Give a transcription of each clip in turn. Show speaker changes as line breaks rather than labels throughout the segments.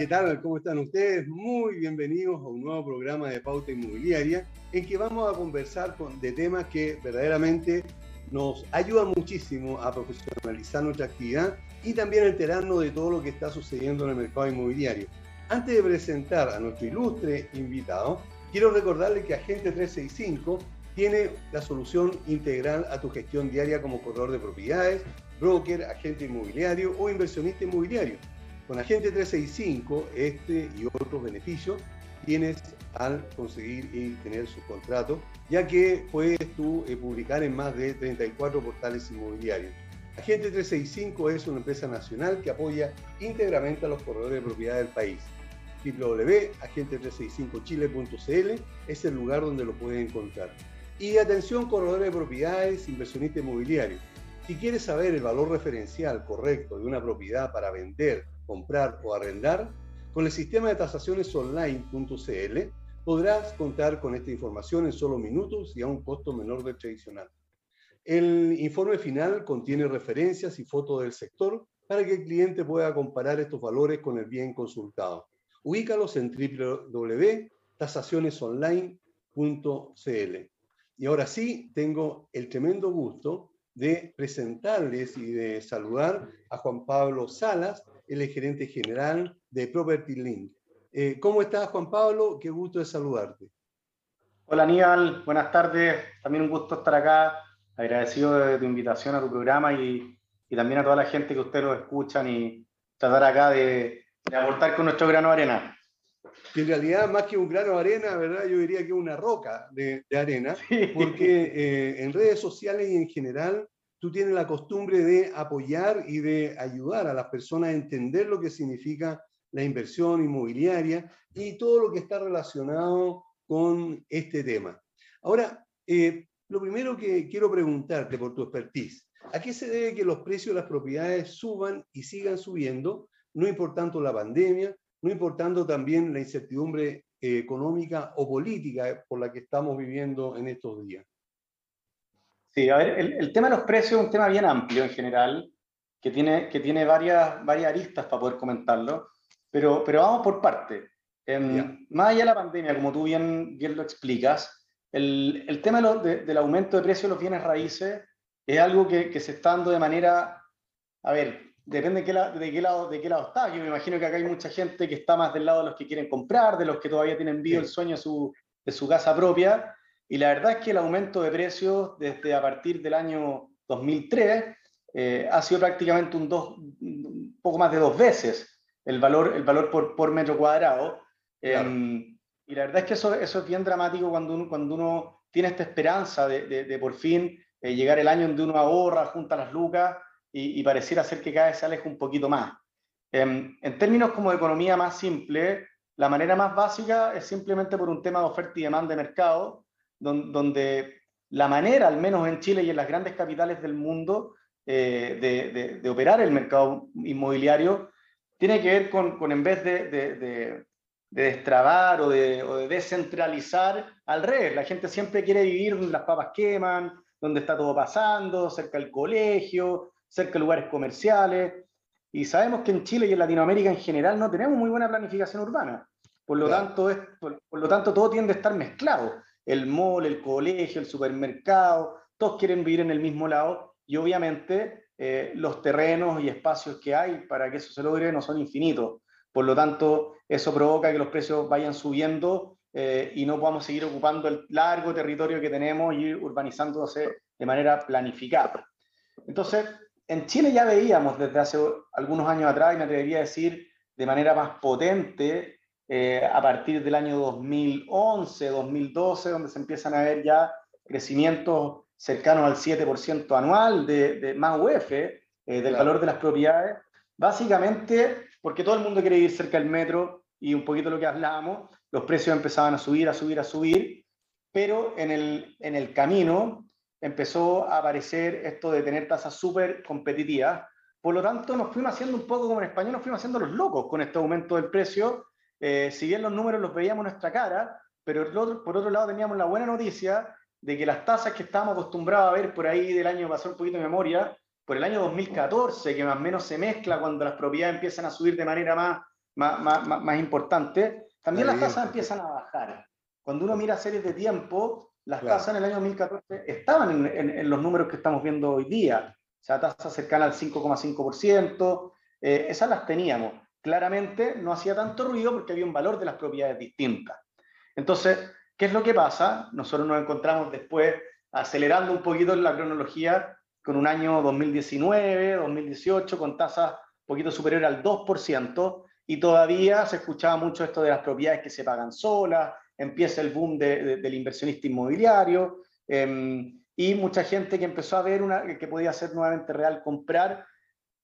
¿Qué tal? ¿Cómo están ustedes? Muy bienvenidos a un nuevo programa de Pauta Inmobiliaria en que vamos a conversar con, de temas que verdaderamente nos ayudan muchísimo a profesionalizar nuestra actividad y también enterarnos de todo lo que está sucediendo en el mercado inmobiliario. Antes de presentar a nuestro ilustre invitado, quiero recordarle que Agente 365 tiene la solución integral a tu gestión diaria como corredor de propiedades, broker, agente inmobiliario o inversionista inmobiliario con Agente 365, este y otros beneficios tienes al conseguir y tener su contrato, ya que puedes tú eh, publicar en más de 34 portales inmobiliarios. Agente 365 es una empresa nacional que apoya íntegramente a los corredores de propiedad del país. www.agente365chile.cl es el lugar donde lo pueden encontrar. Y atención, corredores de propiedades, inversionista inmobiliario. Si quieres saber el valor referencial correcto de una propiedad para vender comprar o arrendar, con el sistema de tasaciones online.cl podrás contar con esta información en solo minutos y a un costo menor del tradicional. El informe final contiene referencias y fotos del sector para que el cliente pueda comparar estos valores con el bien consultado. Ubícalos en www.tasacionesonline.cl. Y ahora sí, tengo el tremendo gusto de presentarles y de saludar a Juan Pablo Salas, el gerente general de Property Link. Eh, ¿Cómo estás, Juan Pablo? Qué gusto de saludarte.
Hola, Aníbal. Buenas tardes. También un gusto estar acá. Agradecido de tu invitación a tu programa y, y también a toda la gente que ustedes lo escuchan y tratar acá de, de aportar con nuestro grano de arena.
Que en realidad, más que un grano de arena, ¿verdad? Yo diría que una roca de, de arena, porque eh, en redes sociales y en general tú tienes la costumbre de apoyar y de ayudar a las personas a entender lo que significa la inversión inmobiliaria y todo lo que está relacionado con este tema. Ahora, eh, lo primero que quiero preguntarte por tu expertise, ¿a qué se debe que los precios de las propiedades suban y sigan subiendo, no importando la pandemia, no importando también la incertidumbre eh, económica o política por la que estamos viviendo en estos días?
Sí, a ver, el, tema de los precios es un tema bien amplio en general, que tiene, que tiene varias, varias aristas para poder comentarlo, pero, pero vamos por parte. Em, más allá de la pandemia, como tú bien, bien lo explicas, el, el tema del aumento de precios de los bienes raíces es algo que, que, se está dando de manera, a ver, depende de qué, de, qué lado, de qué lado está. Yo me imagino que acá hay mucha gente que está más del lado de los que quieren comprar, de los que todavía tienen vivo el sueño de su, de su casa propia, y la verdad es que el aumento de precios desde a partir del año 2003 eh, ha sido prácticamente un, dos, un poco más de dos veces el valor, el valor por, por metro cuadrado. Em, y la verdad es que eso, eso es bien dramático cuando uno, cuando uno tiene esta esperanza de, de, por fin eh, llegar el año donde uno ahorra, junta las lucas y, y, pareciera ser que cada vez se aleja un poquito más. Em, en términos como de economía más simple, la manera más básica es simplemente por un tema de oferta y demanda de mercado, donde la manera, al menos en Chile y en las grandes capitales del mundo, eh, de, de, operar el mercado inmobiliario, tiene que ver con, con en vez de, de, destrabar o, de, o de descentralizar al revés. La gente siempre quiere vivir donde las papas queman, donde está todo pasando, cerca del colegio, cerca de lugares comerciales. Y sabemos que en Chile y en Latinoamérica en general no tenemos muy buena planificación urbana. Por lo, tanto, es, por, por, lo tanto, todo tiende a estar mezclado el mall, el colegio, el supermercado, todos quieren vivir en el mismo lado y obviamente eh, los terrenos y espacios que hay para que eso se logre no son infinitos. Por lo tanto, eso provoca que los precios vayan subiendo eh, y no podamos seguir ocupando el largo territorio que tenemos y urbanizándose de manera planificada. Entonces, en Chile ya veíamos desde hace algunos años atrás, y me atrevería a decir de manera más potente, eh, a partir del año 2011, 2012, donde se empiezan a ver ya crecimientos cercanos al 7% anual de, más UF, del valor de las propiedades, básicamente porque todo el mundo quiere vivir cerca del metro y un poquito lo que hablábamos, los precios empezaban a subir, a subir, a subir, pero en el, en el camino empezó a aparecer esto de tener tasas súper competitivas. Por lo tanto, nos fuimos haciendo un poco como en español, nos fuimos haciendo los locos con este aumento del precio. Eh, si bien los números los veíamos en nuestra cara, pero por otro lado teníamos la buena noticia de que las tasas que estábamos acostumbrados a ver por ahí del año, pasó un poquito de memoria, por el año 2014, que más o menos se mezcla cuando las propiedades empiezan a subir de manera más, más, más, más importante, también las tasas empiezan a bajar. Cuando uno mira series de tiempo, las tasas en el año 2014 estaban en, en, los números que estamos viendo hoy día. O sea, tasas cercanas al 5,5%, eh, esas las teníamos. Claramente no hacía tanto ruido porque había un valor de las propiedades distintas. Entonces, ¿qué es lo que pasa? Nosotros nos encontramos después acelerando un poquito la cronología con un año 2019, 2018, con tasas un poquito superior al 2%, y todavía se escuchaba mucho esto de las propiedades que se pagan solas, empieza el boom del inversionista inmobiliario, em, y mucha gente que empezó a ver que podía ser nuevamente real comprar,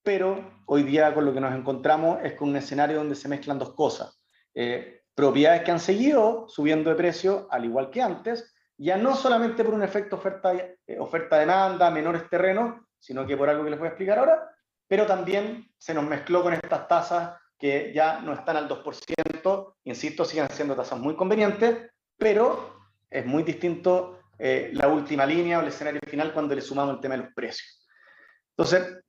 pero hoy día con lo que nos encontramos es con un escenario donde se mezclan dos cosas. Eh, propiedades que han seguido subiendo de precio, al igual que antes, ya no solamente por un efecto oferta-demanda, eh, oferta menores terrenos, sino que por algo que les voy a explicar ahora, pero también se nos mezcló con estas tasas que ya no están al 2%, insisto, siguen siendo tasas muy convenientes, pero es muy distinto eh, la última línea o el escenario final cuando le sumamos el tema de los precios. Entonces,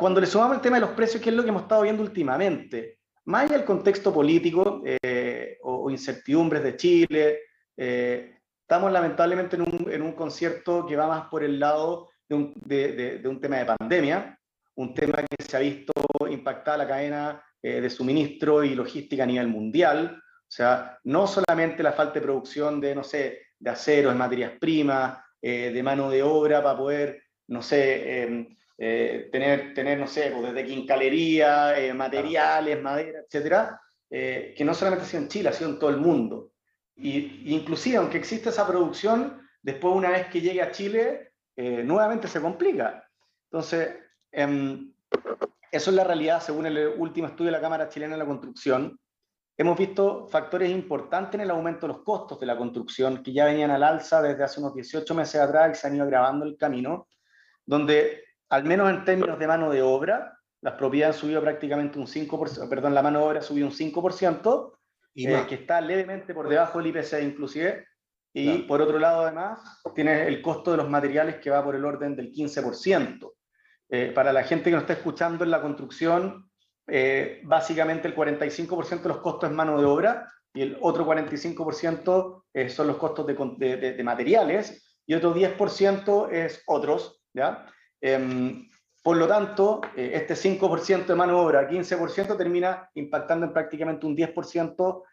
cuando le sumamos el tema de los precios, ¿qué es lo que hemos estado viendo últimamente? Más allá del contexto político eh, o, incertidumbres de Chile, eh, estamos lamentablemente en un, en un, concierto que va más por el lado de un, de, de un tema de pandemia, un tema que se ha visto impactada la cadena eh, de suministro y logística a nivel mundial. O sea, no solamente la falta de producción de, no sé, de acero, de materias primas, eh, de mano de obra para poder, no sé, em, eh, tener, tener, no sé, pues desde quincalería, materiales, madera, etcétera, que no solamente ha sido en Chile, ha sido en todo el mundo. Y, inclusive, aunque existe esa producción, después una vez que llegue a Chile, nuevamente se complica. Entonces, em, eso es la realidad según el último estudio de la Cámara Chilena de la Construcción. Hemos visto factores importantes en el aumento de los costos de la construcción que ya venían al alza desde hace unos 18 meses atrás y se han ido agravando el camino, donde al menos en términos de mano de obra, las propiedades han subido prácticamente un 5%, perdón, la mano de obra ha subido un 5%, y eh, que está levemente por debajo del IPC inclusive, y por otro lado además tiene el costo de los materiales que va por el orden del 15%. Eh, para la gente que nos está escuchando en la construcción, eh, básicamente el 45% de los costos es mano de obra y el otro 45% eh, son los costos de, de, materiales y otro 10% es otros. ¿ya? Em, por lo tanto, este 5% de mano de obra, 15% termina impactando en prácticamente un 10%,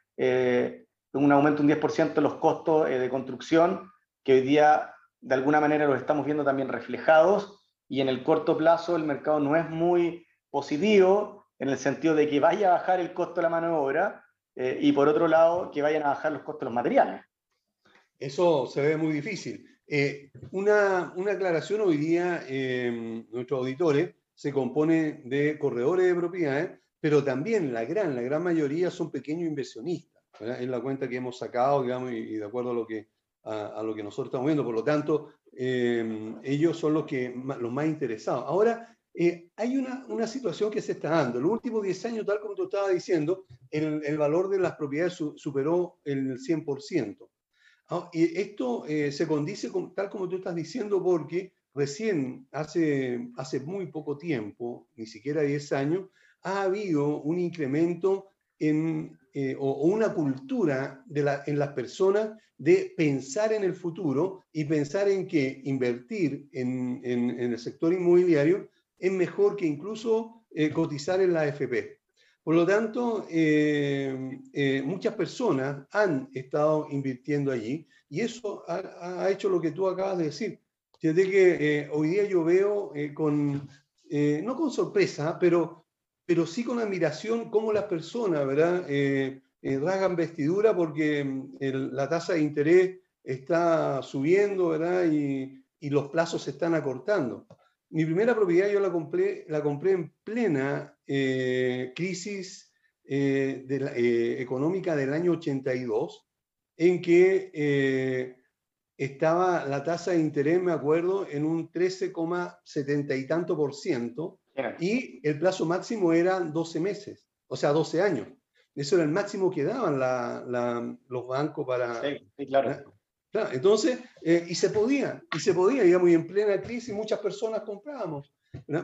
un aumento un 10% de los costos de construcción, que hoy día de alguna manera los estamos viendo también reflejados y en el corto plazo el mercado no es muy positivo en el sentido de que vaya a bajar el costo de la mano de obra eh, y por otro lado que vayan a bajar los costos de los materiales.
Eso se ve muy difícil. Eh, una, una, aclaración hoy día, eh, nuestros auditores se compone de corredores de propiedades, pero también la gran, la gran mayoría son pequeños inversionistas. Es la cuenta que hemos sacado, digamos, y, de acuerdo a lo que a, lo que nosotros estamos viendo. Por lo tanto, eh, ellos son los, que, los más interesados. Ahora, eh, hay una, una, situación que se está dando. En los últimos 10 años, tal como tú estabas diciendo, el, el valor de las propiedades superó el 100%. Ah, y esto eh, se condice con, tal como tú estás diciendo porque recién, hace, hace muy poco tiempo, ni siquiera 10 años, ha habido un incremento en, o, una cultura de la, en las personas de pensar en el futuro y pensar en que invertir en, el sector inmobiliario es mejor que incluso eh, cotizar en la AFP. Por lo tanto, eh, eh, muchas personas han estado invirtiendo allí y eso ha, hecho lo que tú acabas de decir. Desde que hoy día yo veo con, no con sorpresa, pero, pero sí con admiración cómo las personas, ¿verdad? eh, rasgan vestidura porque mm, la tasa de interés está subiendo, ¿verdad? Y, y, los plazos se están acortando. Mi primera propiedad yo la compré, la compré en plena eh, crisis eh, de económica del año 82, en que estaba la tasa de interés, me acuerdo, en un 13,70 y tanto por ciento, y el plazo máximo era 12 meses, o sea, 12 años. Eso era el máximo que daban los bancos para...
Sí, claro.
Entonces, eh, y se podía, y se podía, digamos, y en plena crisis muchas personas comprábamos.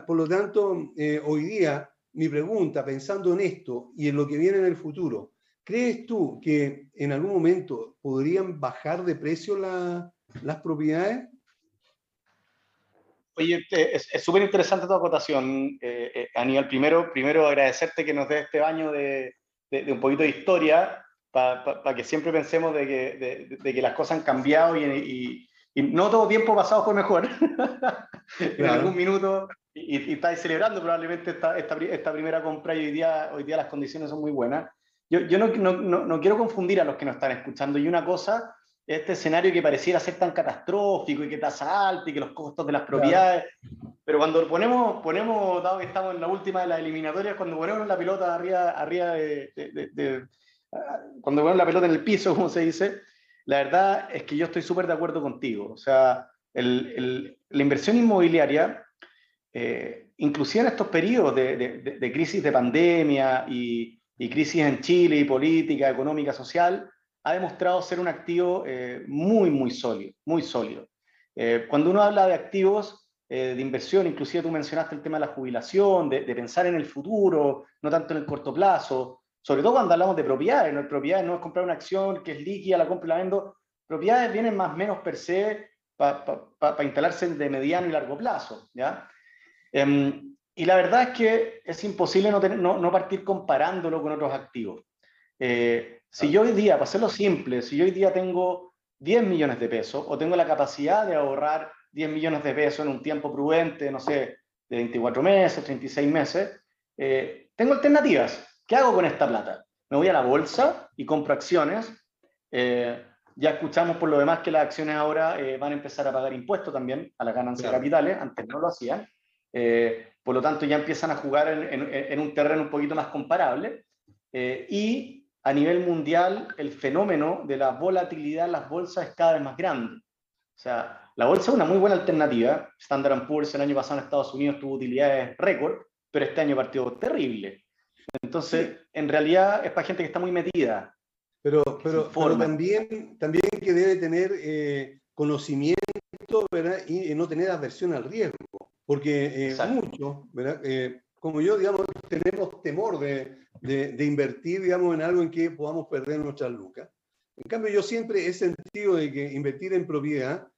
Por lo tanto, eh, hoy día, mi pregunta, pensando en esto y en lo que viene en el futuro, ¿crees tú que en algún momento podrían bajar de precio las propiedades?
Oye, es súper interesante tu acotación, eh, Aníbal. Primero, primero agradecerte que nos dé este baño de, de, un poquito de historia para que siempre pensemos de que, de, que, las cosas han cambiado y, y, no todo tiempo pasado fue mejor. en algún minuto, y, estáis celebrando probablemente esta, esta, esta, primera compra y hoy día, hoy día las condiciones son muy buenas. Yo, yo no, no, no, quiero confundir a los que nos están escuchando. Y una cosa, este escenario que pareciera ser tan catastrófico y que tasa alta y que los costos de las propiedades, pero cuando ponemos, ponemos, dado que estamos en la última de las eliminatorias, cuando ponemos la pelota arriba, arriba de, cuando ponemos la pelota en el piso, como se dice, la verdad es que yo estoy súper de acuerdo contigo. O sea, el, la inversión inmobiliaria, eh, inclusive en estos periodos de, crisis de pandemia y, y, crisis en Chile y política, económica, social, ha demostrado ser un activo eh, muy, muy sólido, muy sólido. Eh, cuando uno habla de activos, eh, de inversión, inclusive tú mencionaste el tema de la jubilación, de, pensar en el futuro, no tanto en el corto plazo, sobre todo cuando hablamos de propiedades, ¿no? propiedades no es comprar una acción que es líquida, la compro y la vendo, propiedades vienen más o menos per se para instalarse de mediano y largo plazo, ¿ya? Em, y la verdad es que es imposible no, no, no partir comparándolo con otros activos. Eh, si yo hoy día, para hacerlo simple, si yo hoy día tengo 10 millones de pesos o tengo la capacidad de ahorrar 10 millones de pesos en un tiempo prudente, no sé, de 24 meses, 36 meses, eh, tengo alternativas. ¿Qué hago con esta plata? Me voy a la bolsa y compro acciones. Eh, ya escuchamos por lo demás que las acciones ahora eh, van a empezar a pagar impuestos también a las ganancias de capitales, antes no lo hacían. por lo tanto, ya empiezan a jugar en, en un terreno un poquito más comparable. y a nivel mundial, el fenómeno de la volatilidad en las bolsas es cada vez más grande. O sea, la bolsa es una muy buena alternativa. Standard Poor's el año pasado en Estados Unidos tuvo utilidades récord, pero este año partió terrible. Entonces, en realidad es para gente que está muy metida.
Pero, pero, también, también que debe tener eh, conocimiento y no tener aversión al riesgo. Porque eh, muchos, eh, como yo, digamos, tenemos temor de, de, de, invertir digamos, en algo en que podamos perder nuestras lucas. En cambio, yo siempre he sentido de que invertir en propiedad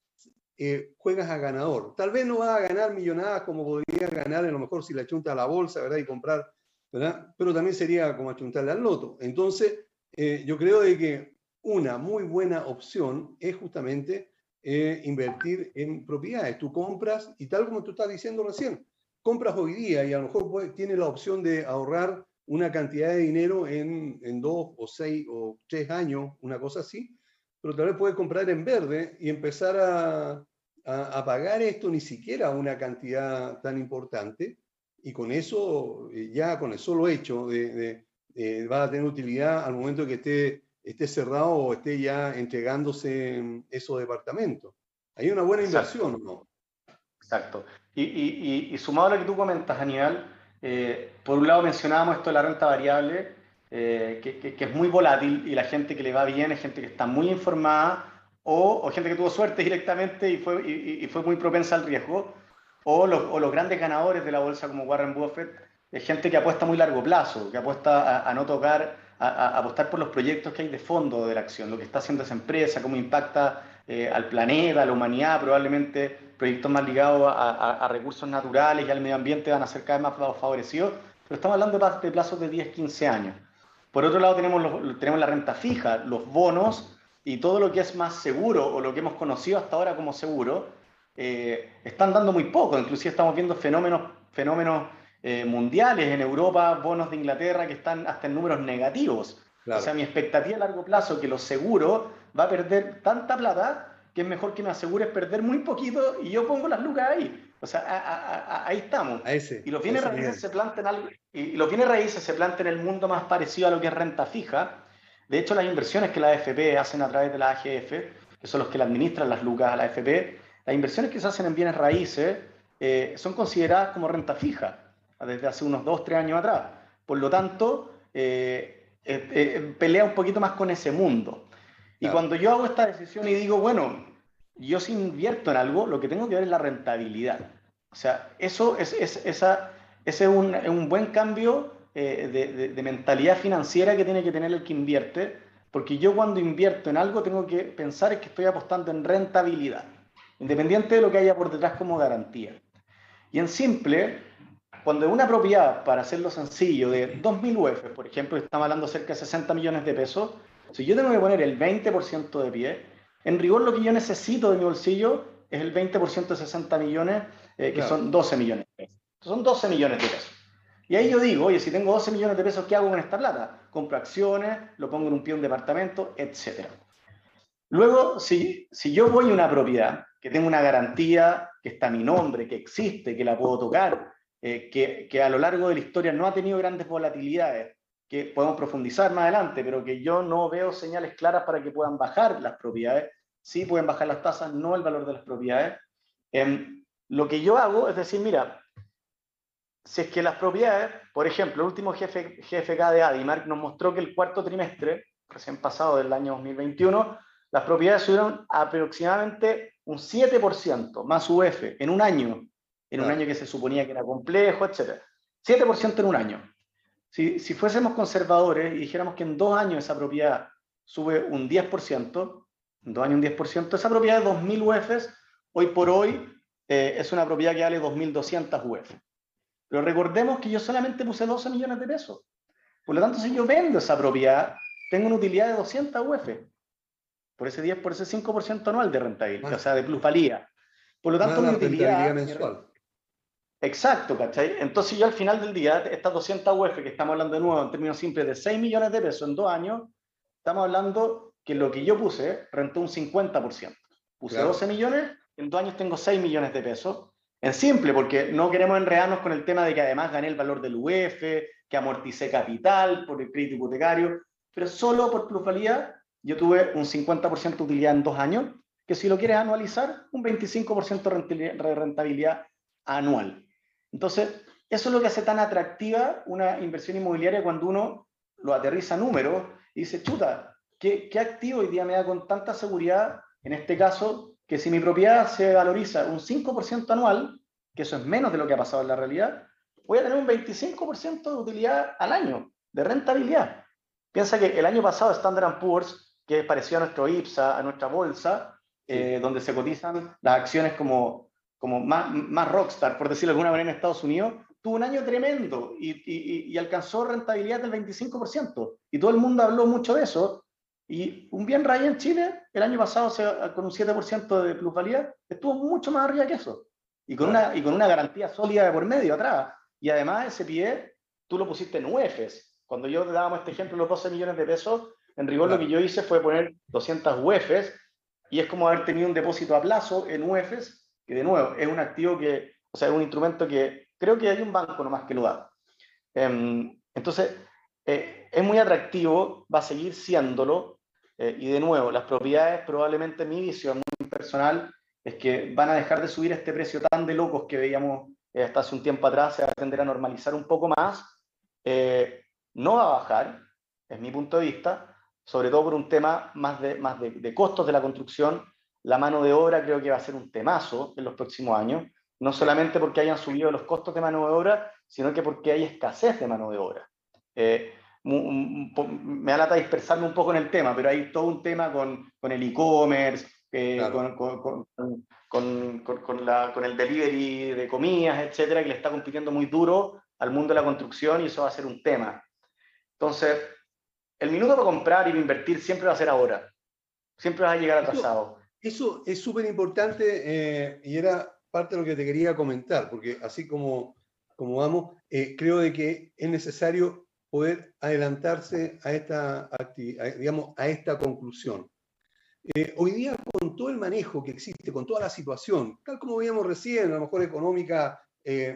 eh, juegas a ganador. Tal vez no vas a ganar millonadas como podrías ganar a lo mejor si la achuntas a la bolsa, ¿verdad? Y comprar, ¿verdad? Pero también sería como achuntarle al loto. Entonces, eh, yo creo de que una muy buena opción es justamente eh, invertir en propiedades. Tú compras y tal como tú estás diciendo recién, compras hoy día y a lo mejor tienes la opción de ahorrar una cantidad de dinero en, en dos o seis o tres años, una cosa así, pero tal vez puedes comprar en verde y empezar a, a, pagar esto ni siquiera una cantidad tan importante y con eso, eh, ya con el solo hecho de, de, va a tener utilidad al momento que esté, esté cerrado o esté ya entregándose esos departamentos. Hay una buena inversión, ¿no?
Exacto. Y, y, y, sumado a lo que tú comentas, Aníbal, eh, por un lado mencionábamos esto de la renta variable, eh, que, es muy volátil y la gente que le va bien es gente que está muy informada o, gente que tuvo suerte directamente y fue, y, fue muy propensa al riesgo, o los, grandes ganadores de la bolsa como Warren Buffett, es gente que apuesta a muy largo plazo, que apuesta a, no tocar, a, apostar por los proyectos que hay de fondo de la acción, lo que está haciendo esa empresa, cómo impacta eh, al planeta, a la humanidad, probablemente proyectos más ligados a, recursos naturales y al medio ambiente van a ser cada vez más favorecidos, pero estamos hablando de plazos de 10, 15 años. Por otro lado, tenemos, tenemos la renta fija, los bonos y todo lo que es más seguro o lo que hemos conocido hasta ahora como seguro, eh, están dando muy poco. Inclusive estamos viendo fenómenos, fenómenos eh, mundiales en Europa, bonos de Inglaterra que están hasta en números negativos. O sea, mi expectativa a largo plazo que lo seguro va a perder tanta plata que es mejor que me asegures perder muy poquito y yo pongo las lucas ahí. O sea, ahí estamos.
A ese,
y los bienes raíces se plantean algo, y los bienes raíces se plantean en el mundo más parecido a lo que es renta fija. De hecho, las inversiones que la AFP hacen a través de la AGF, que son los que le administran las lucas a la AFP, las inversiones que se hacen en bienes raíces eh, son consideradas como renta fija desde hace unos dos, tres años atrás. Por lo tanto, eh, eh, pelea un poquito más con ese mundo. Y cuando yo hago esta decisión y digo, bueno, yo si invierto en algo, lo que tengo que ver es la rentabilidad. O sea, eso es, es esa, ese es un, un, buen cambio de, de, mentalidad financiera que tiene que tener el que invierte, porque yo cuando invierto en algo tengo que pensar que estoy apostando en rentabilidad, independiente de lo que haya por detrás como garantía. Y en simple, cuando una propiedad, para hacerlo sencillo, de 2.000 UF, por ejemplo, estamos hablando de cerca de 60 millones de pesos, si yo tengo que poner el 20% de pie, en rigor lo que yo necesito de mi bolsillo es el 20% de 60 millones, eh, que son 12 millones de pesos. Son 12 millones de pesos. Y ahí yo digo, oye, si tengo 12 millones de pesos, ¿qué hago con esta plata? Compro acciones, lo pongo en un pie de un departamento, etc. Luego, si, si yo voy a una propiedad que tengo una garantía, que está mi nombre, que existe, que la puedo tocar, eh, que, que, a lo largo de la historia no ha tenido grandes volatilidades, que podemos profundizar más adelante, pero que yo no veo señales claras para que puedan bajar las propiedades. Sí pueden bajar las tasas, no el valor de las propiedades. Eh, lo que yo hago es decir, mira, si es que las propiedades, por ejemplo, el último jefe, GFK de Adimark nos mostró que el cuarto trimestre, recién pasado del año 2021, las propiedades subieron aproximadamente un 7% más UF en un año en un año que se suponía que era complejo, etc. 7% en un año. Si, si, fuésemos conservadores y dijéramos que en dos años esa propiedad sube un 10%, en dos años un 10%, esa propiedad de 2.000 UFs, hoy por hoy eh, es una propiedad que vale 2.200 UF. Pero recordemos que yo solamente puse 12 millones de pesos. Por lo tanto, si yo vendo esa propiedad, tengo una utilidad de 200 UF. Por ese 10, por ese 5% anual de rentabilidad, o sea, de plusvalía. Por lo tanto, mi utilidad... Mensual. Exacto, ¿cachai? Entonces yo al final del día, estas 200 UF que estamos hablando de nuevo en términos simples de 6 millones de pesos en dos años, estamos hablando que lo que yo puse rentó un 50%. Puse 12 millones, en dos años tengo 6 millones de pesos. En simple, porque no queremos enredarnos con el tema de que además gané el valor del UF, que amorticé capital por el crédito hipotecario, pero solo por plusvalía yo tuve un 50% de utilidad en dos años, que si lo quieres anualizar, un 25% de rentabilidad anual. Entonces, eso es lo que hace tan atractiva una inversión inmobiliaria cuando uno lo aterriza a números y dice, chuta, ¿qué, ¿qué, activo hoy día me da con tanta seguridad, en este caso, que si mi propiedad se valoriza un 5% anual, que eso es menos de lo que ha pasado en la realidad, voy a tener un 25% de utilidad al año, de rentabilidad. Piensa que el año pasado Standard Poor's, que pareció a nuestro IPSA, a nuestra bolsa, eh, donde se cotizan las acciones como como más, más rockstar, por decirlo de alguna manera, en Estados Unidos, tuvo un año tremendo y, y, y, alcanzó rentabilidad del 25%. Y todo el mundo habló mucho de eso. Y un bien raíz en Chile, el año pasado, con un 7% de plusvalía, estuvo mucho más arriba que eso. Y con, una, y con una garantía sólida de por medio atrás. Y además ese pie, tú lo pusiste en UEFs. Cuando yo te dábamos este ejemplo, los 12 millones de pesos, en rigor lo que yo hice fue poner 200 UEFs y es como haber tenido un depósito a plazo en UEFs que de nuevo es un activo que, o sea, es un instrumento que creo que hay un banco nomás que lo da. Em, entonces, eh, es muy atractivo, va a seguir siéndolo, eh, y de nuevo, las propiedades, probablemente mi visión muy personal, es que van a dejar de subir este precio tan de locos que veíamos eh, hasta hace un tiempo atrás, se va a tender a normalizar un poco más, no va a bajar, es mi punto de vista, sobre todo por un tema más de, más de, de costos de la construcción la mano de obra creo que va a ser un temazo en los próximos años, no solamente porque hayan subido los costos de mano de obra, sino que porque hay escasez de mano de obra. Eh, me da lata dispersarme un poco en el tema, pero hay todo un tema con, con el e-commerce, eh, con, con, con, el delivery de comidas, etcétera, que le está compitiendo muy duro al mundo de la construcción y eso va a ser un tema. Entonces, el minuto para comprar y invertir siempre va a ser ahora. Siempre vas a llegar atrasado.
Eso es súper importante eh, y era parte de lo que te quería comentar, porque así como, como vamos, eh, creo de que es necesario poder adelantarse a esta, digamos, a esta conclusión. Eh, hoy día, con todo el manejo que existe, con toda la situación, tal como veíamos recién, a lo mejor económica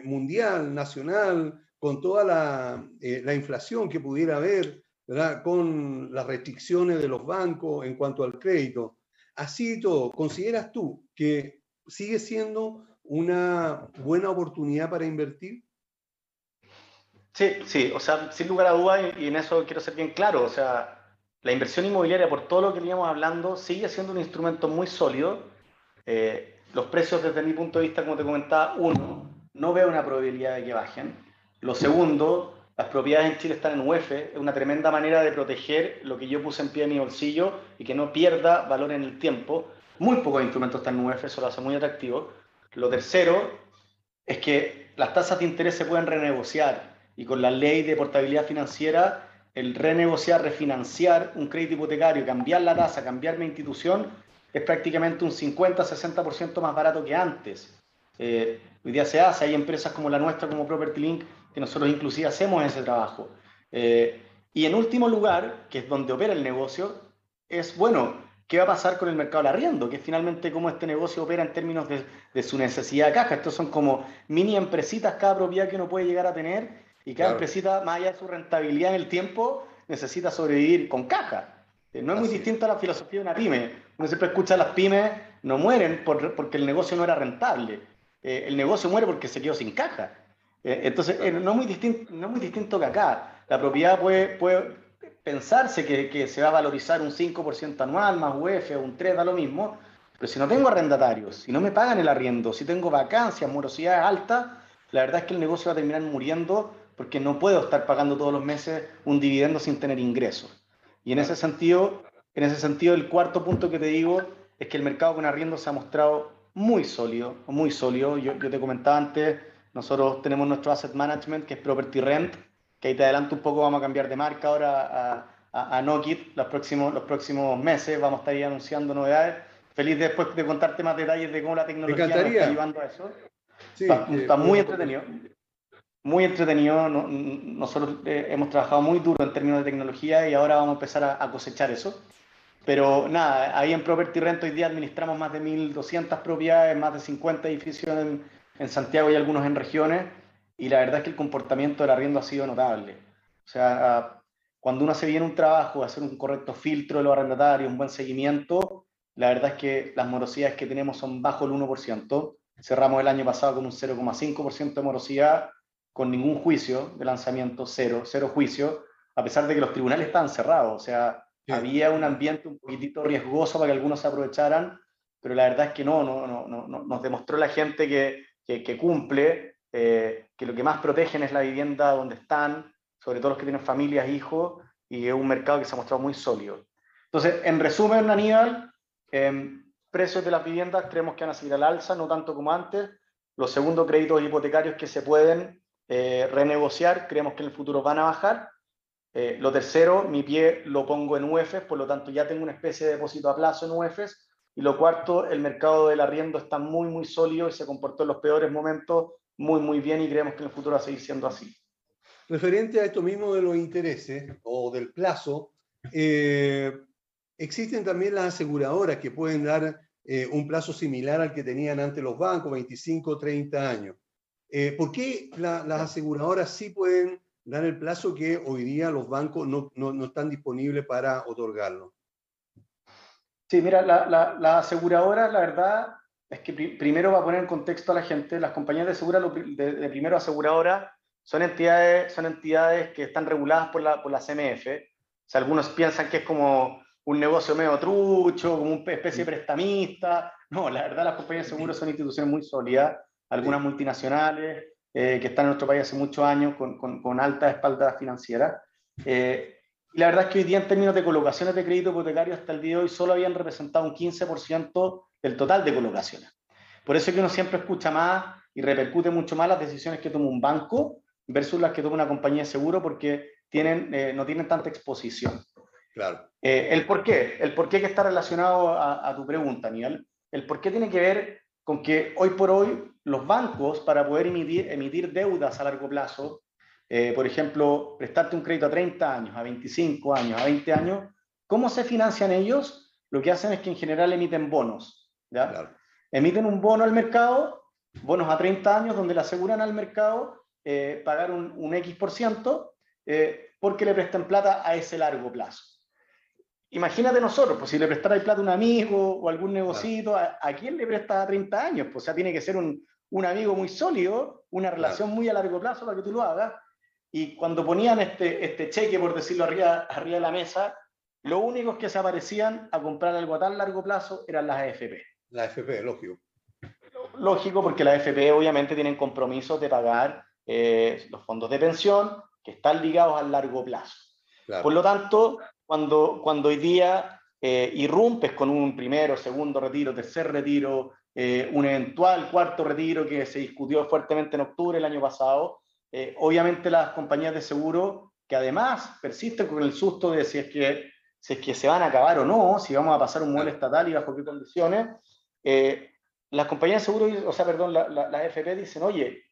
mundial, nacional, con toda la, la, inflación que pudiera haber, ¿verdad? con las restricciones de los bancos en cuanto al crédito. Así todo, ¿consideras tú que sigue siendo una buena oportunidad para invertir?
Sí, sí, o sea, sin lugar a dudas, y en eso quiero ser bien claro, o sea, la inversión inmobiliaria, por todo lo que veníamos hablando, sigue siendo un instrumento muy sólido. Eh, los precios, desde mi punto de vista, como te comentaba, uno, no veo una probabilidad de que bajen. Lo segundo, las propiedades en Chile están en UEF, es una tremenda manera de proteger lo que yo puse en pie en mi bolsillo y que no pierda valor en el tiempo. Muy pocos instrumentos están en UEF, eso lo hace muy atractivo. Lo tercero es que las tasas de interés se pueden renegociar y con la ley de portabilidad financiera el renegociar, refinanciar un crédito hipotecario, cambiar la tasa, cambiar mi institución, es prácticamente un 50-60% más barato que antes. Eh, hoy día se hace, hay empresas como la nuestra, como Property Link, que nosotros inclusive hacemos ese trabajo. Eh, y en último lugar, que es donde opera el negocio, es, bueno, ¿qué va a pasar con el mercado del arriendo? Que es finalmente cómo este negocio opera en términos de, de su necesidad de caja. Estos son como mini empresitas, cada propiedad que uno puede llegar a tener y cada empresita, más allá de su rentabilidad en el tiempo, necesita sobrevivir con caja. Eh, no es muy distinto a la filosofía de una pyme. Uno siempre escucha a las pymes no mueren por, porque el negocio no era rentable. Eh, el negocio muere porque se quedó sin caja. Eh, entonces, no, es muy distinto, no muy distinto que acá. La propiedad puede, puede pensarse que, que, se va a valorizar un 5% anual, más UF, un 3, da lo mismo. Pero si no tengo arrendatarios, si no me pagan el arriendo, si tengo vacancias, morosidades altas, la verdad es que el negocio va a terminar muriendo porque no puedo estar pagando todos los meses un dividendo sin tener ingresos. Y en ese sentido, en ese sentido, el cuarto punto que te digo es que el mercado con arriendo se ha mostrado muy sólido, muy sólido. Yo, te comentaba antes, nosotros tenemos nuestro asset management, que es Property Rent, que ahí te adelanto un poco, vamos a cambiar de marca ahora a, a, Nokit los próximos, los próximos meses, vamos a estar ahí anunciando novedades. Feliz después de contarte más detalles de cómo la tecnología nos está llevando a eso. Sí, está, muy entretenido muy entretenido. Nosotros eh, hemos trabajado muy duro en términos de tecnología y ahora vamos a empezar a, cosechar eso. Pero nada, ahí en Property Rent hoy día administramos más de 1.200 propiedades, más de 50 edificios en, en, Santiago y algunos en regiones. Y la verdad es que el comportamiento del arriendo ha sido notable. O sea, cuando uno hace bien un trabajo, hacer un correcto filtro de los arrendatarios, un buen seguimiento, la verdad es que las morosidades que tenemos son bajo el 1%. Cerramos el año pasado con un 0,5% de morosidad con ningún juicio de lanzamiento, cero, cero juicio, a pesar de que los tribunales estaban cerrados. O sea, había un ambiente un poquitito riesgoso para que algunos se aprovecharan, pero la verdad es que no, no, no, no nos demostró la gente que, que, cumple, eh, que lo que más protegen es la vivienda donde están, sobre todo los que tienen familias, hijos, y es un mercado que se ha mostrado muy sólido. Entonces, en resumen, Aníbal, eh, precios de las viviendas creemos que van a seguir al alza, no tanto como antes. Los segundos créditos hipotecarios que se pueden eh, renegociar, creemos que en el futuro van a bajar. Eh, lo tercero, mi pie lo pongo en UEFs, por lo tanto ya tengo una especie de depósito a plazo en UEFs. Y lo cuarto, el mercado del arriendo está muy, muy sólido y se comportó en los peores momentos muy, muy bien y creemos que en el futuro va a seguir siendo así.
Referente a esto mismo de los intereses o del plazo, eh, existen también las aseguradoras que pueden dar un plazo similar al que tenían antes los bancos, 25, 30 años. Eh, ¿Por qué las aseguradoras sí pueden dar el plazo que hoy día los bancos no, no, están disponibles para otorgarlo?
Sí, mira, la, la, la, aseguradora, la verdad, es que primero va a poner en contexto a la gente, las compañías de segura de, primero aseguradora son entidades, son entidades que están reguladas por la, por la CMF. O sea, algunos piensan que es como un negocio medio trucho, como una especie de prestamista. No, la verdad las compañías de seguros son instituciones muy sólidas algunas multinacionales eh, que están en nuestro país hace muchos años con, con, alta espalda financiera. Eh, y la verdad es que hoy día en términos de colocaciones de crédito hipotecario hasta el día de hoy solo habían representado un 15% del total de colocaciones. Por eso es que uno siempre escucha más y repercute mucho más las decisiones que toma un banco versus las que toma una compañía de seguro porque tienen, eh, no tienen tanta exposición.
Claro.
el por qué, el por qué que está relacionado a, a tu pregunta, Niel. El por qué tiene que ver con que hoy por hoy los bancos, para poder emitir, emitir deudas a largo plazo, eh, por ejemplo, prestarte un crédito a 30 años, a 25 años, a 20 años, ¿cómo se financian ellos? lo que hacen es que en general emiten bonos. ¿ya? Emiten un bono al mercado, bonos a 30 años, donde le aseguran al mercado eh, pagar un, un, X por ciento eh, porque le prestan plata a ese largo plazo. Imagínate nosotros, pues si le prestara plata a un amigo o algún negocito, ¿a, quién le presta a 30 años? Pues o sea, tiene que ser un, un amigo muy sólido, una relación muy a largo plazo para que tú lo hagas. Y cuando ponían este, este cheque, por decirlo arriba, arriba de la mesa, los únicos que se aparecían a comprar algo a tan largo plazo eran las AFP.
La AFP, lógico.
Lógico, porque las AFP obviamente tienen compromisos de pagar eh, los fondos de pensión que están ligados al largo plazo. Por lo tanto, cuando, cuando hoy día eh, irrumpes con un primero, segundo retiro, tercer retiro, eh, un eventual cuarto retiro que se discutió fuertemente en octubre el año pasado, eh, obviamente las compañías de seguro, que además persisten con el susto de si es que, si es que se van a acabar o no, si vamos a pasar un modelo estatal y bajo qué condiciones, eh, las compañías de seguro, o sea, perdón, las la, FP dicen, oye,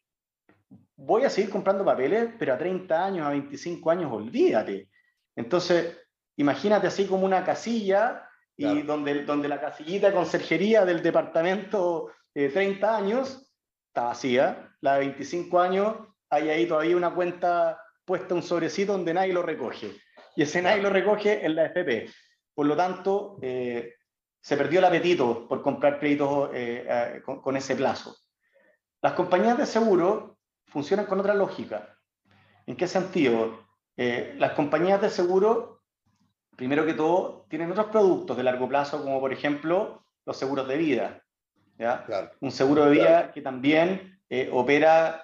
voy a seguir comprando papeles, pero a 30 años, a 25 años, olvídate. Entonces, imagínate así como una casilla y donde, donde la casillita de conserjería del departamento de 30 años está vacía, la de 25 años hay ahí todavía una cuenta puesta, un sobrecito donde nadie lo recoge. Y ese nadie lo recoge en la FP. Por lo tanto, eh, se perdió el apetito por comprar créditos eh, eh, con, con, ese plazo. Las compañías de seguro funcionan con otra lógica. ¿En qué sentido? las compañías de seguro primero que todo, tienen otros productos de largo plazo, como por ejemplo los seguros de vida. ¿ya? Un seguro de vida que también eh, opera,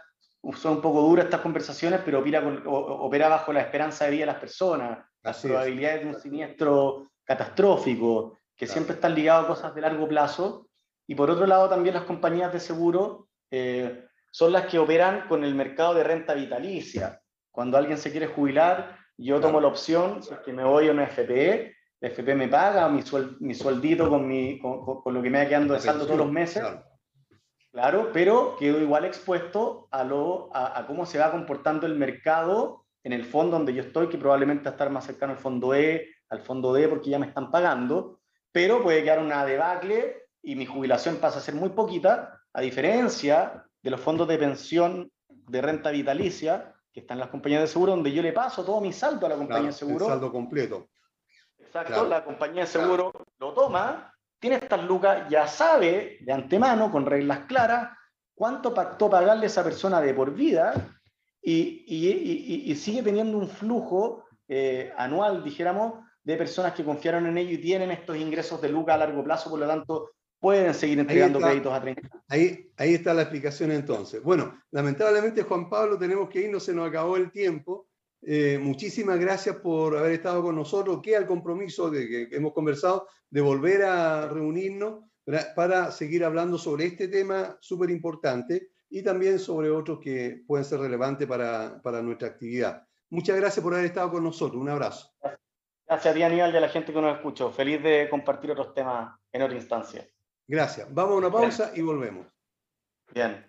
son un poco duras estas conversaciones, pero opera, opera bajo la esperanza de vida de las personas, las probabilidades de un siniestro catastrófico, que siempre están ligados a cosas de largo plazo. Y por otro lado, también las compañías de seguro eh, son las que operan con el mercado de renta vitalicia. Cuando alguien se quiere jubilar, yo tomo la opción, si es que me voy a una FPE, la FP me paga mi, mi sueldito con, mi, con, lo que me va quedando de saldo todos los meses. Claro. Pero quedo igual expuesto a, lo, a, cómo se va comportando el mercado en el fondo donde yo estoy, que probablemente va a estar más cercano al fondo E, al fondo D, porque ya me están pagando, pero puede quedar una debacle y mi jubilación pasa a ser muy poquita, a diferencia de los fondos de pensión de renta vitalicia, que están las compañías de seguro, donde yo le paso todo mi saldo a la compañía de seguro.
El saldo completo.
Exacto, la compañía de seguro lo toma, tiene estas lucas, ya sabe de antemano, con reglas claras, cuánto pactó pagarle a esa persona de por vida y, y, y, sigue teniendo un flujo eh, anual, dijéramos, de personas que confiaron en ello y tienen estos ingresos de lucas a largo plazo, por lo tanto, pueden seguir entregando créditos a 30
ahí, ahí está la explicación entonces. Bueno, lamentablemente Juan Pablo tenemos que irnos, se nos acabó el tiempo. Eh, muchísimas gracias por haber estado con nosotros. Queda el compromiso de que hemos conversado de volver a reunirnos para seguir hablando sobre este tema súper importante y también sobre otros que pueden ser relevantes para, para, nuestra actividad. Muchas gracias por haber estado con nosotros. Un abrazo.
Gracias a ti, Aníbal, y a la gente que nos escuchó. Feliz de compartir otros temas en otra instancia.
Gracias. Vamos a una pausa y volvemos.
Bien.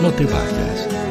No te vayas.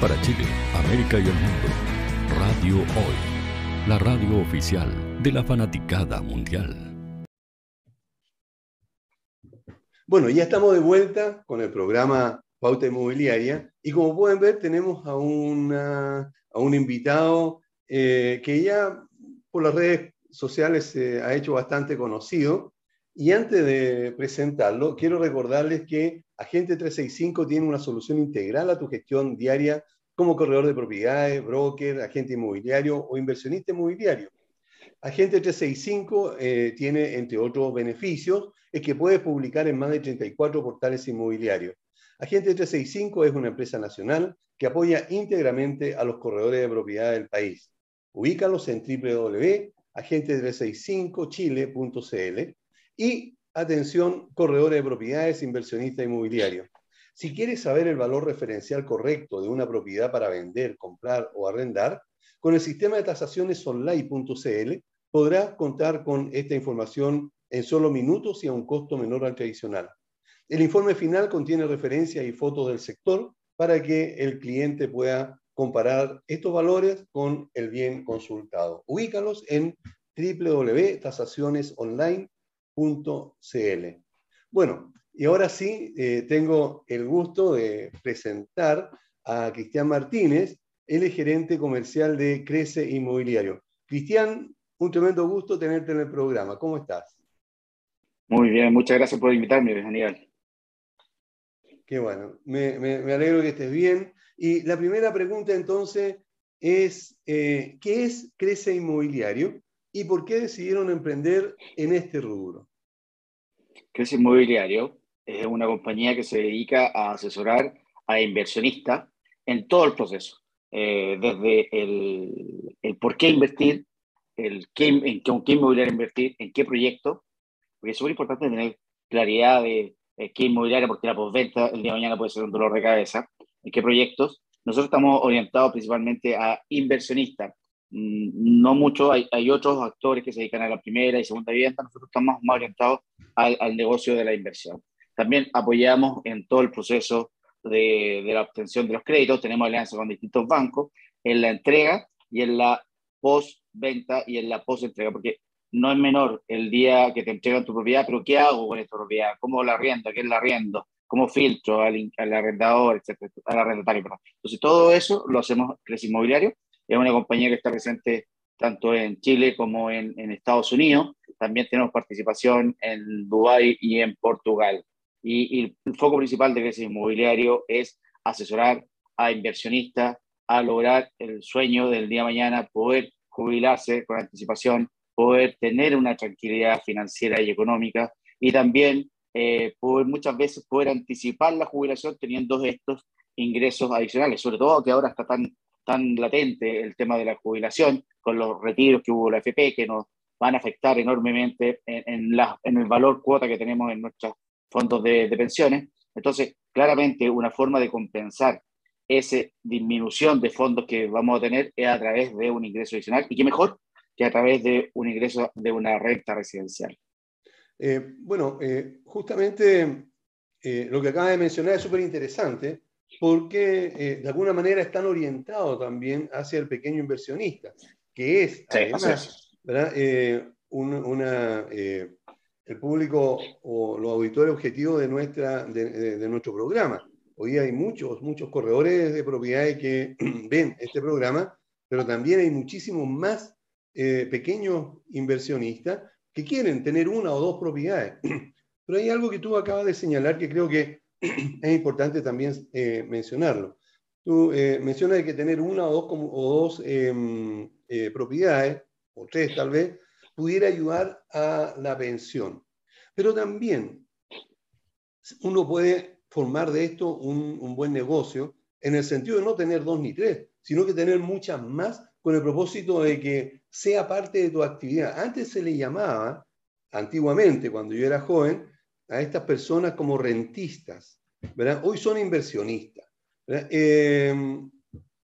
Para Chile, América y el mundo, Radio Hoy, la radio oficial de la fanaticada mundial.
Bueno, ya estamos de vuelta con el programa Pauta Inmobiliaria. Y como pueden ver, tenemos a, una, a un invitado eh, que ya por las redes sociales se ha hecho bastante conocido. Y antes de presentarlo, quiero recordarles que Agente 365 tiene una solución integral a tu gestión diaria como corredor de propiedades, broker, agente inmobiliario o inversionista inmobiliario. Agente 365 eh, tiene, entre otros beneficios, es que puede publicar en más de 34 portales inmobiliarios. Agente 365 es una empresa nacional que apoya íntegramente a los corredores de propiedad del país. Ubícalos en www.agente365chile.cl y, atención, corredores de propiedades, inversionistas inmobiliarios. Si quieres saber el valor referencial correcto de una propiedad para vender, comprar o arrendar, con el sistema de tasaciones online.cl podrás contar con esta información en solo minutos y a un costo menor al tradicional. El informe final contiene referencias y fotos del sector para que el cliente pueda comparar estos valores con el bien consultado. Ubícalos en www.tasacionesonline.cl. Bueno, y ahora sí, eh, tengo el gusto de presentar a Cristian Martínez, él es gerente comercial de Crece Inmobiliario. Cristian, un tremendo gusto tenerte en el programa. ¿Cómo estás?
Muy bien, muchas gracias por invitarme, Daniel.
Qué bueno, me, alegro que estés bien. Y la primera pregunta entonces es, eh, ¿qué es Crece Inmobiliario y por qué decidieron emprender en este rubro?
Crece Inmobiliario es una compañía que se dedica a asesorar a inversionistas en todo el proceso, eh, desde el, por qué invertir, el qué, en qué inmobiliario invertir, en qué proyecto, porque es muy importante tener claridad de eh, qué inmobiliaria, porque la postventa el día de mañana puede ser un dolor de cabeza, en qué proyectos. Nosotros estamos orientados principalmente a inversionistas, no mucho, hay, hay, otros actores que se dedican a la primera y segunda vivienda, nosotros estamos más orientados al, al negocio de la inversión. También apoyamos en todo el proceso de, de, la obtención de los créditos, tenemos alianza con distintos bancos en la entrega y en la postventa y en la post-entrega, porque no es menor el día que te entregan tu propiedad, pero ¿qué hago con esta propiedad? ¿Cómo la arriendo? ¿Qué es la arriendo? ¿Cómo filtro al, al arrendador, etcétera, al arrendatario? Perdón. Entonces, todo eso lo hacemos Crece Inmobiliario. Es una compañía que está presente tanto en Chile como en, en Estados Unidos. También tenemos participación en Dubái y en Portugal. Y, y el foco principal de Crece Inmobiliario es asesorar a inversionistas a lograr el sueño del día de mañana, poder jubilarse con anticipación, poder tener una tranquilidad financiera y económica y también eh, poder muchas veces poder anticipar la jubilación teniendo estos ingresos adicionales, sobre todo que ahora está tan, tan latente el tema de la jubilación con los retiros que hubo la FP que nos van a afectar enormemente en, la, en el valor cuota que tenemos en nuestros fondos de, de pensiones. Entonces, claramente una forma de compensar esa disminución de fondos que vamos a tener es a través de un ingreso adicional. Y qué mejor que a través de un ingreso de una renta residencial.
Eh, bueno, eh, justamente eh, lo que acaba de mencionar es súper interesante porque de alguna manera están orientados también hacia el pequeño inversionista, que es además una, el público o los auditores objetivos de, nuestra, de, de nuestro programa. Hoy hay muchos, muchos corredores de propiedades que ven este programa, pero también hay muchísimos más eh, pequeños inversionistas que quieren tener una o dos propiedades. Pero hay algo que tú acabas de señalar que creo que es importante también eh, mencionarlo. Tú eh, mencionas que tener una o dos, o dos em, propiedades, o tres tal vez, pudiera ayudar a la pensión. Pero también uno puede formar de esto un, un, buen negocio en el sentido de no tener dos ni tres, sino que tener muchas más con el propósito de que sea parte de tu actividad. Antes se le llamaba, antiguamente, cuando yo era joven, a estas personas como rentistas, ¿verdad? Hoy son inversionistas. Eh,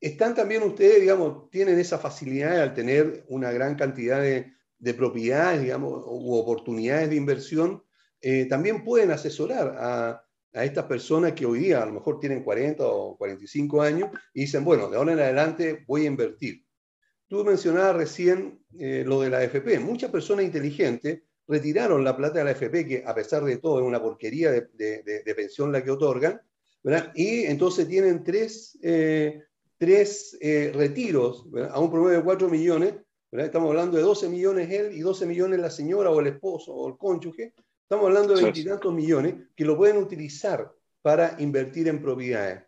están también ustedes, digamos, tienen esa facilidad al tener una gran cantidad de, de propiedades, digamos, u oportunidades de inversión, eh, también pueden asesorar a, a estas personas que hoy día a lo mejor tienen 40 o 45 años y dicen, bueno, de ahora en adelante voy a invertir. Tú mencionabas recién eh, lo de la AFP. Muchas personas inteligentes retiraron la plata de la AFP, que a pesar de todo es una porquería de, de, de pensión la que otorgan, ¿verdad? y entonces tienen tres, eh, tres eh, retiros ¿verdad? a un promedio de 4 millones. ¿verdad? Estamos hablando de 12 millones él y 12 millones la señora o el esposo o el cónyuge. Estamos hablando de veintitantos millones que lo pueden utilizar para invertir en propiedades.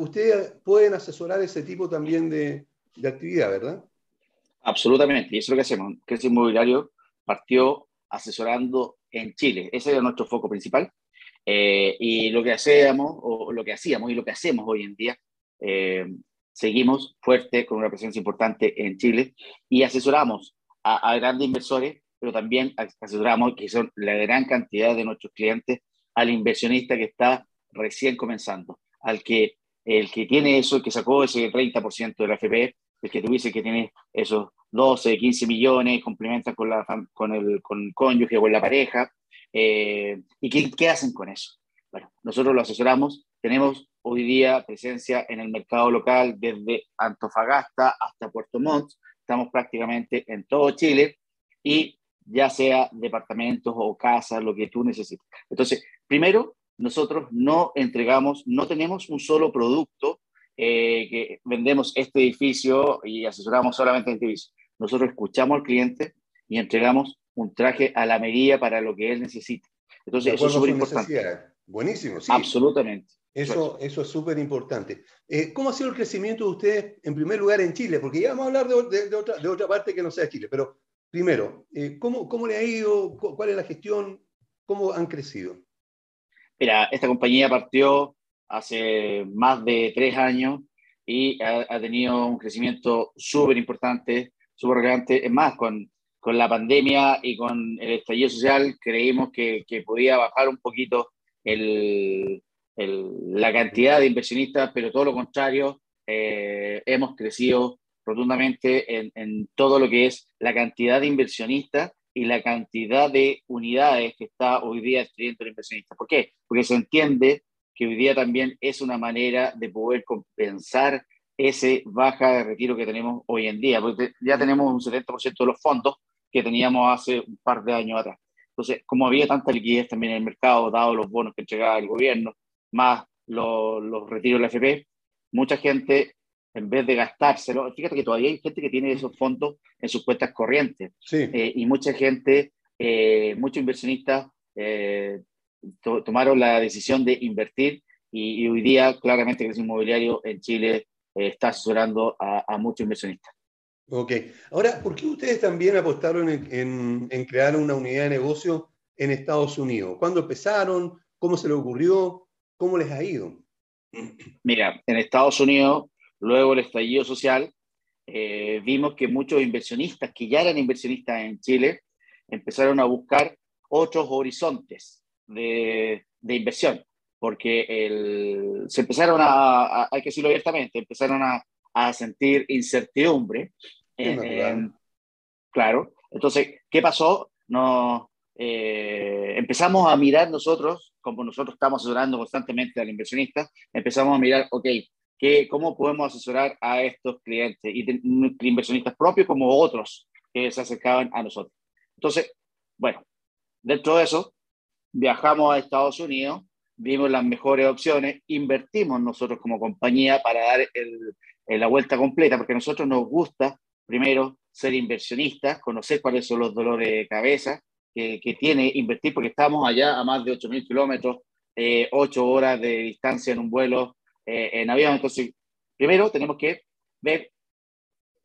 ¿Ustedes pueden asesorar ese tipo también de, de actividad, ¿verdad?
Absolutamente, y eso es lo que hacemos. Crédito Inmobiliario partió asesorando en Chile. Ese era nuestro foco principal. Eh, y lo que hacíamos, o lo que hacíamos y lo que hacemos hoy en día, eh, seguimos fuerte con una presencia importante en Chile y asesoramos a, a, grandes inversores, pero también asesoramos, que son la gran cantidad de nuestros clientes, al inversionista que está recién comenzando, al que el que tiene eso, el que sacó ese 30% de la FP, el que tuviese que tiene esos 12, 15 millones, complementa con, la, con, el, con el cónyuge o con la pareja, eh, ¿Y qué, qué, hacen con eso? Bueno, nosotros lo asesoramos, tenemos hoy día presencia en el mercado local desde Antofagasta hasta Puerto Montt, estamos prácticamente en todo Chile y ya sea departamentos o casas, lo que tú necesites. Entonces, primero, nosotros no entregamos, no tenemos un solo producto eh, que vendemos este edificio y asesoramos solamente este edificio. Nosotros escuchamos al cliente y entregamos un traje a la medida para lo que él necesita. Entonces, eso es súper importante.
Buenísimo, sí.
Absolutamente.
Eso, eso es súper importante. Eh, ¿Cómo ha sido el crecimiento de ustedes, en primer lugar, en Chile? Porque ya vamos a hablar de, de, de otra, de otra parte que no sea Chile, pero primero, eh, ¿cómo, ¿cómo le ha ido? ¿Cuál es la gestión? ¿Cómo han crecido?
Mira, esta compañía partió hace más de tres años y ha, tenido un crecimiento súper importante, súper relevante. Es más, con, con la pandemia y con el estallido social creímos que, que podía bajar un poquito el, el, la cantidad de inversionistas, pero todo lo contrario, eh, hemos crecido rotundamente en, en, todo lo que es la cantidad de inversionistas y la cantidad de unidades que está hoy día escribiendo el inversionista. ¿Por qué? Porque se entiende que hoy día también es una manera de poder compensar ese baja de retiro que tenemos hoy en día, porque ya tenemos un 70% de los fondos que teníamos hace un par de años atrás. Entonces, como había tanta liquidez también en el mercado, dado los bonos que entregaba el gobierno, más los, los retiros de la FP, mucha gente, en vez de gastárselo, fíjate que todavía hay gente que tiene esos fondos en sus cuentas corrientes.
Sí.
Eh, y mucha gente, eh, muchos inversionistas eh, to tomaron la decisión de invertir y, y hoy día claramente el inmobiliario en Chile eh, está asesorando a, a muchos inversionistas.
Ok. Ahora, ¿por qué ustedes también apostaron en, en, en, crear una unidad de negocio en Estados Unidos? ¿Cuándo empezaron? ¿Cómo se les ocurrió? ¿Cómo les ha ido?
Mira, en Estados Unidos, luego del estallido social, eh, vimos que muchos inversionistas que ya eran inversionistas en Chile empezaron a buscar otros horizontes de, de inversión, porque el, se empezaron a, a, hay que decirlo abiertamente, empezaron a, a sentir incertidumbre. Claro. Entonces, ¿qué pasó? No, eh, empezamos a mirar nosotros, como nosotros estamos asesorando constantemente al inversionista, empezamos a mirar, ok, ¿qué, ¿cómo podemos asesorar a estos clientes, y de, inversionistas propios como otros que se acercaban a nosotros? Entonces, bueno, dentro de eso, viajamos a Estados Unidos, vimos las mejores opciones, invertimos nosotros como compañía para dar el, en la vuelta completa, porque a nosotros nos gusta, primero, ser inversionistas, conocer cuáles son los dolores de cabeza que, que tiene invertir, porque estamos allá a más de 8.000 kilómetros, eh, 8 horas de distancia en un vuelo eh, en avión. Entonces, primero tenemos que ver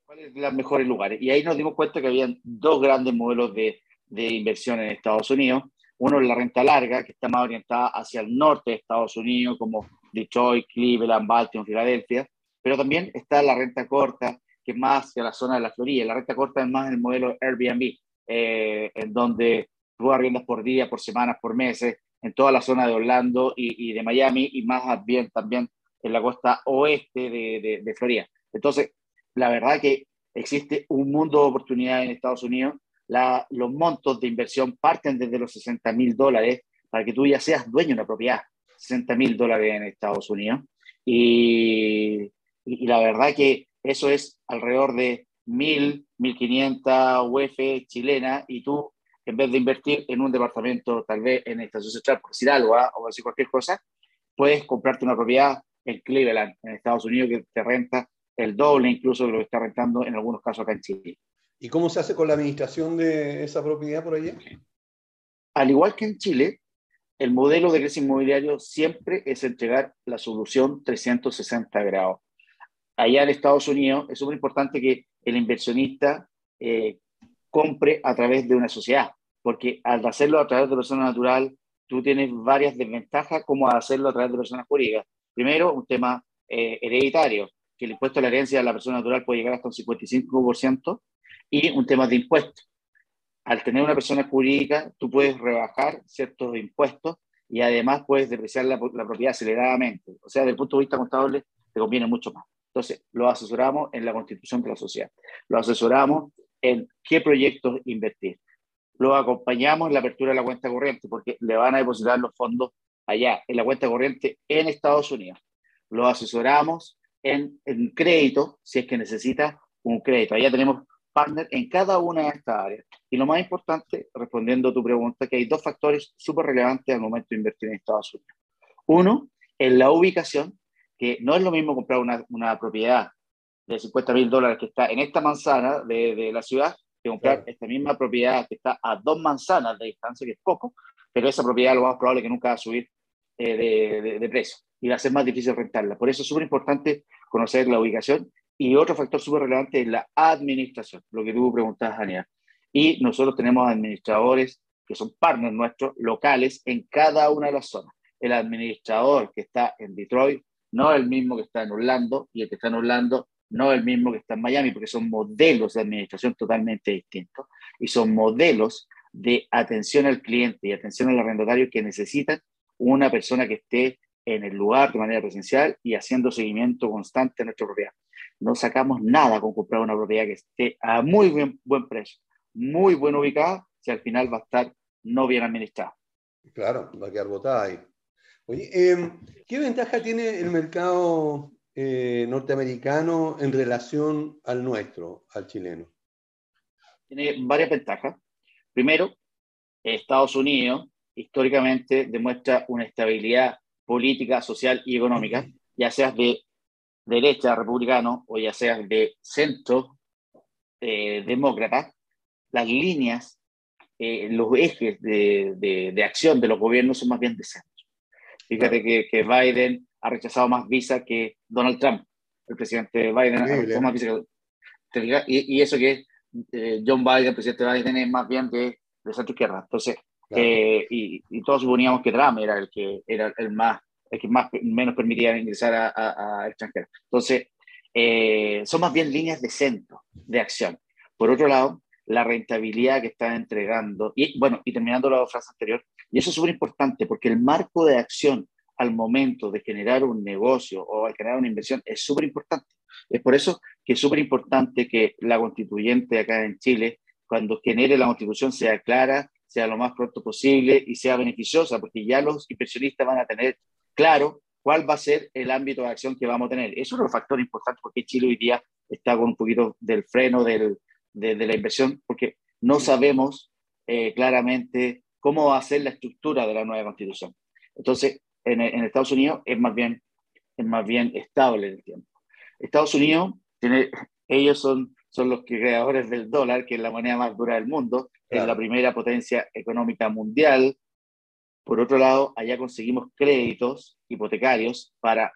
cuáles son los mejores lugares. Y ahí nos dimos cuenta que habían dos grandes modelos de, de inversión en Estados Unidos. Uno es la renta larga, que está más orientada hacia el norte de Estados Unidos, como Detroit, Cleveland, Baltimore, Filadelfia pero también está la renta corta, que es más hacia la zona de la Florida. La renta corta es más el modelo Airbnb, eh, en donde tú arriendas por día, por semanas, por meses, en toda la zona de Orlando y, de Miami, y más bien también en la costa oeste de, de, de, Florida. Entonces, la verdad que existe un mundo de oportunidades en Estados Unidos. La, los montos de inversión parten desde los 60 mil dólares para que tú ya seas dueño de una propiedad. 60 mil dólares en Estados Unidos. Y, y, y, la verdad que eso es alrededor de 1.000, 1.500 UF chilena y tú, en vez de invertir en un departamento, tal vez en Estación Central, por decir algo, ¿eh? o decir cualquier cosa, puedes comprarte una propiedad en Cleveland, en Estados Unidos, que te renta el doble incluso de lo que está rentando en algunos casos acá en Chile.
¿Y cómo se hace con la administración de esa propiedad por allá?
Al igual que en Chile, el modelo de crédito inmobiliario siempre es entregar la solución 360 grados allá en Estados Unidos es súper importante que el inversionista eh, compre a través de una sociedad, porque al hacerlo a través de persona natural, tú tienes varias desventajas como hacerlo a través de personas jurídicas. Primero, un tema eh, hereditario, que el impuesto a la herencia de la persona natural puede llegar hasta un 55%, y un tema de impuestos. Al tener una persona jurídica, tú puedes rebajar ciertos impuestos y además puedes depreciar la, la propiedad aceleradamente. O sea, desde el punto de vista contable, te conviene mucho más. Entonces, lo asesoramos en la constitución de la sociedad. Lo asesoramos en qué proyectos invertir. Lo acompañamos en la apertura de la cuenta corriente, porque le van a depositar los fondos allá, en la cuenta corriente en Estados Unidos. Lo asesoramos en, en crédito, si es que necesita un crédito. Allá tenemos partner en cada una de estas áreas. Y lo más importante, respondiendo a tu pregunta, que hay dos factores súper relevantes al momento de invertir en Estados Unidos. Uno, en la ubicación, que no es lo mismo comprar una, una propiedad de 50 mil dólares que está en esta manzana de, de la ciudad, que comprar esta misma propiedad que está a dos manzanas de distancia, que es poco, pero esa propiedad lo más probable que nunca va a subir eh, de, de, de, precio y va a ser más difícil rentarla. Por eso es súper importante conocer la ubicación y otro factor súper relevante es la administración, lo que tú preguntabas, Daniel. Y nosotros tenemos administradores que son partners nuestros locales en cada una de las zonas. El administrador que está en Detroit no es el mismo que está en Orlando y el que está en Orlando no es el mismo que está en Miami, porque son modelos de administración totalmente distintos y son modelos de atención al cliente y atención al arrendatario que necesitan una persona que esté en el lugar de manera presencial y haciendo seguimiento constante de nuestra propiedad no sacamos nada con comprar una propiedad que esté a muy buen, buen precio, muy bien ubicada, si al final va a estar no bien administrada.
Claro, va a quedar botada ahí. Oye, eh, ¿qué ventaja tiene el mercado eh, norteamericano en relación al nuestro, al chileno?
Tiene varias ventajas. Primero, Estados Unidos históricamente demuestra una estabilidad política, social y económica, ya sea de derecha republicano o ya sea de centro eh, demócrata, las líneas, eh, los ejes de, de, de, acción de los gobiernos son más bien de centro. Fíjate que, que, Biden ha rechazado más visa que Donald Trump. El presidente Biden ha rechazado más visa que... Y, y eso que eh, John Biden, el presidente Biden, es más bien de, de centro izquierda. Entonces, claro. Eh, y, y, todos suponíamos que Trump era el que era el más que más, menos permitía ingresar a, a, a extranjeros. Entonces, eh, son más bien líneas de centro, de acción. Por otro lado, la rentabilidad que están entregando, y bueno, y terminando la frase anterior, y eso es súper importante porque el marco de acción al momento de generar un negocio o al generar una inversión es súper importante. Es por eso que es súper importante que la constituyente acá en Chile, cuando genere la constitución, sea clara, sea lo más pronto posible y sea beneficiosa, porque ya los inversionistas van a tener claro cuál va a ser el ámbito de acción que vamos a tener. Eso es un factor importante porque Chile hoy día está con un poquito del freno del, de, de, la inversión, porque no sabemos eh, claramente cómo va a ser la estructura de la nueva constitución. Entonces, en, en, Estados Unidos es más bien, es más bien estable en el tiempo. Estados Unidos, tiene, ellos son, son los creadores del dólar, que es la moneda más dura del mundo, claro. es la primera potencia económica mundial, por otro lado, allá conseguimos créditos hipotecarios para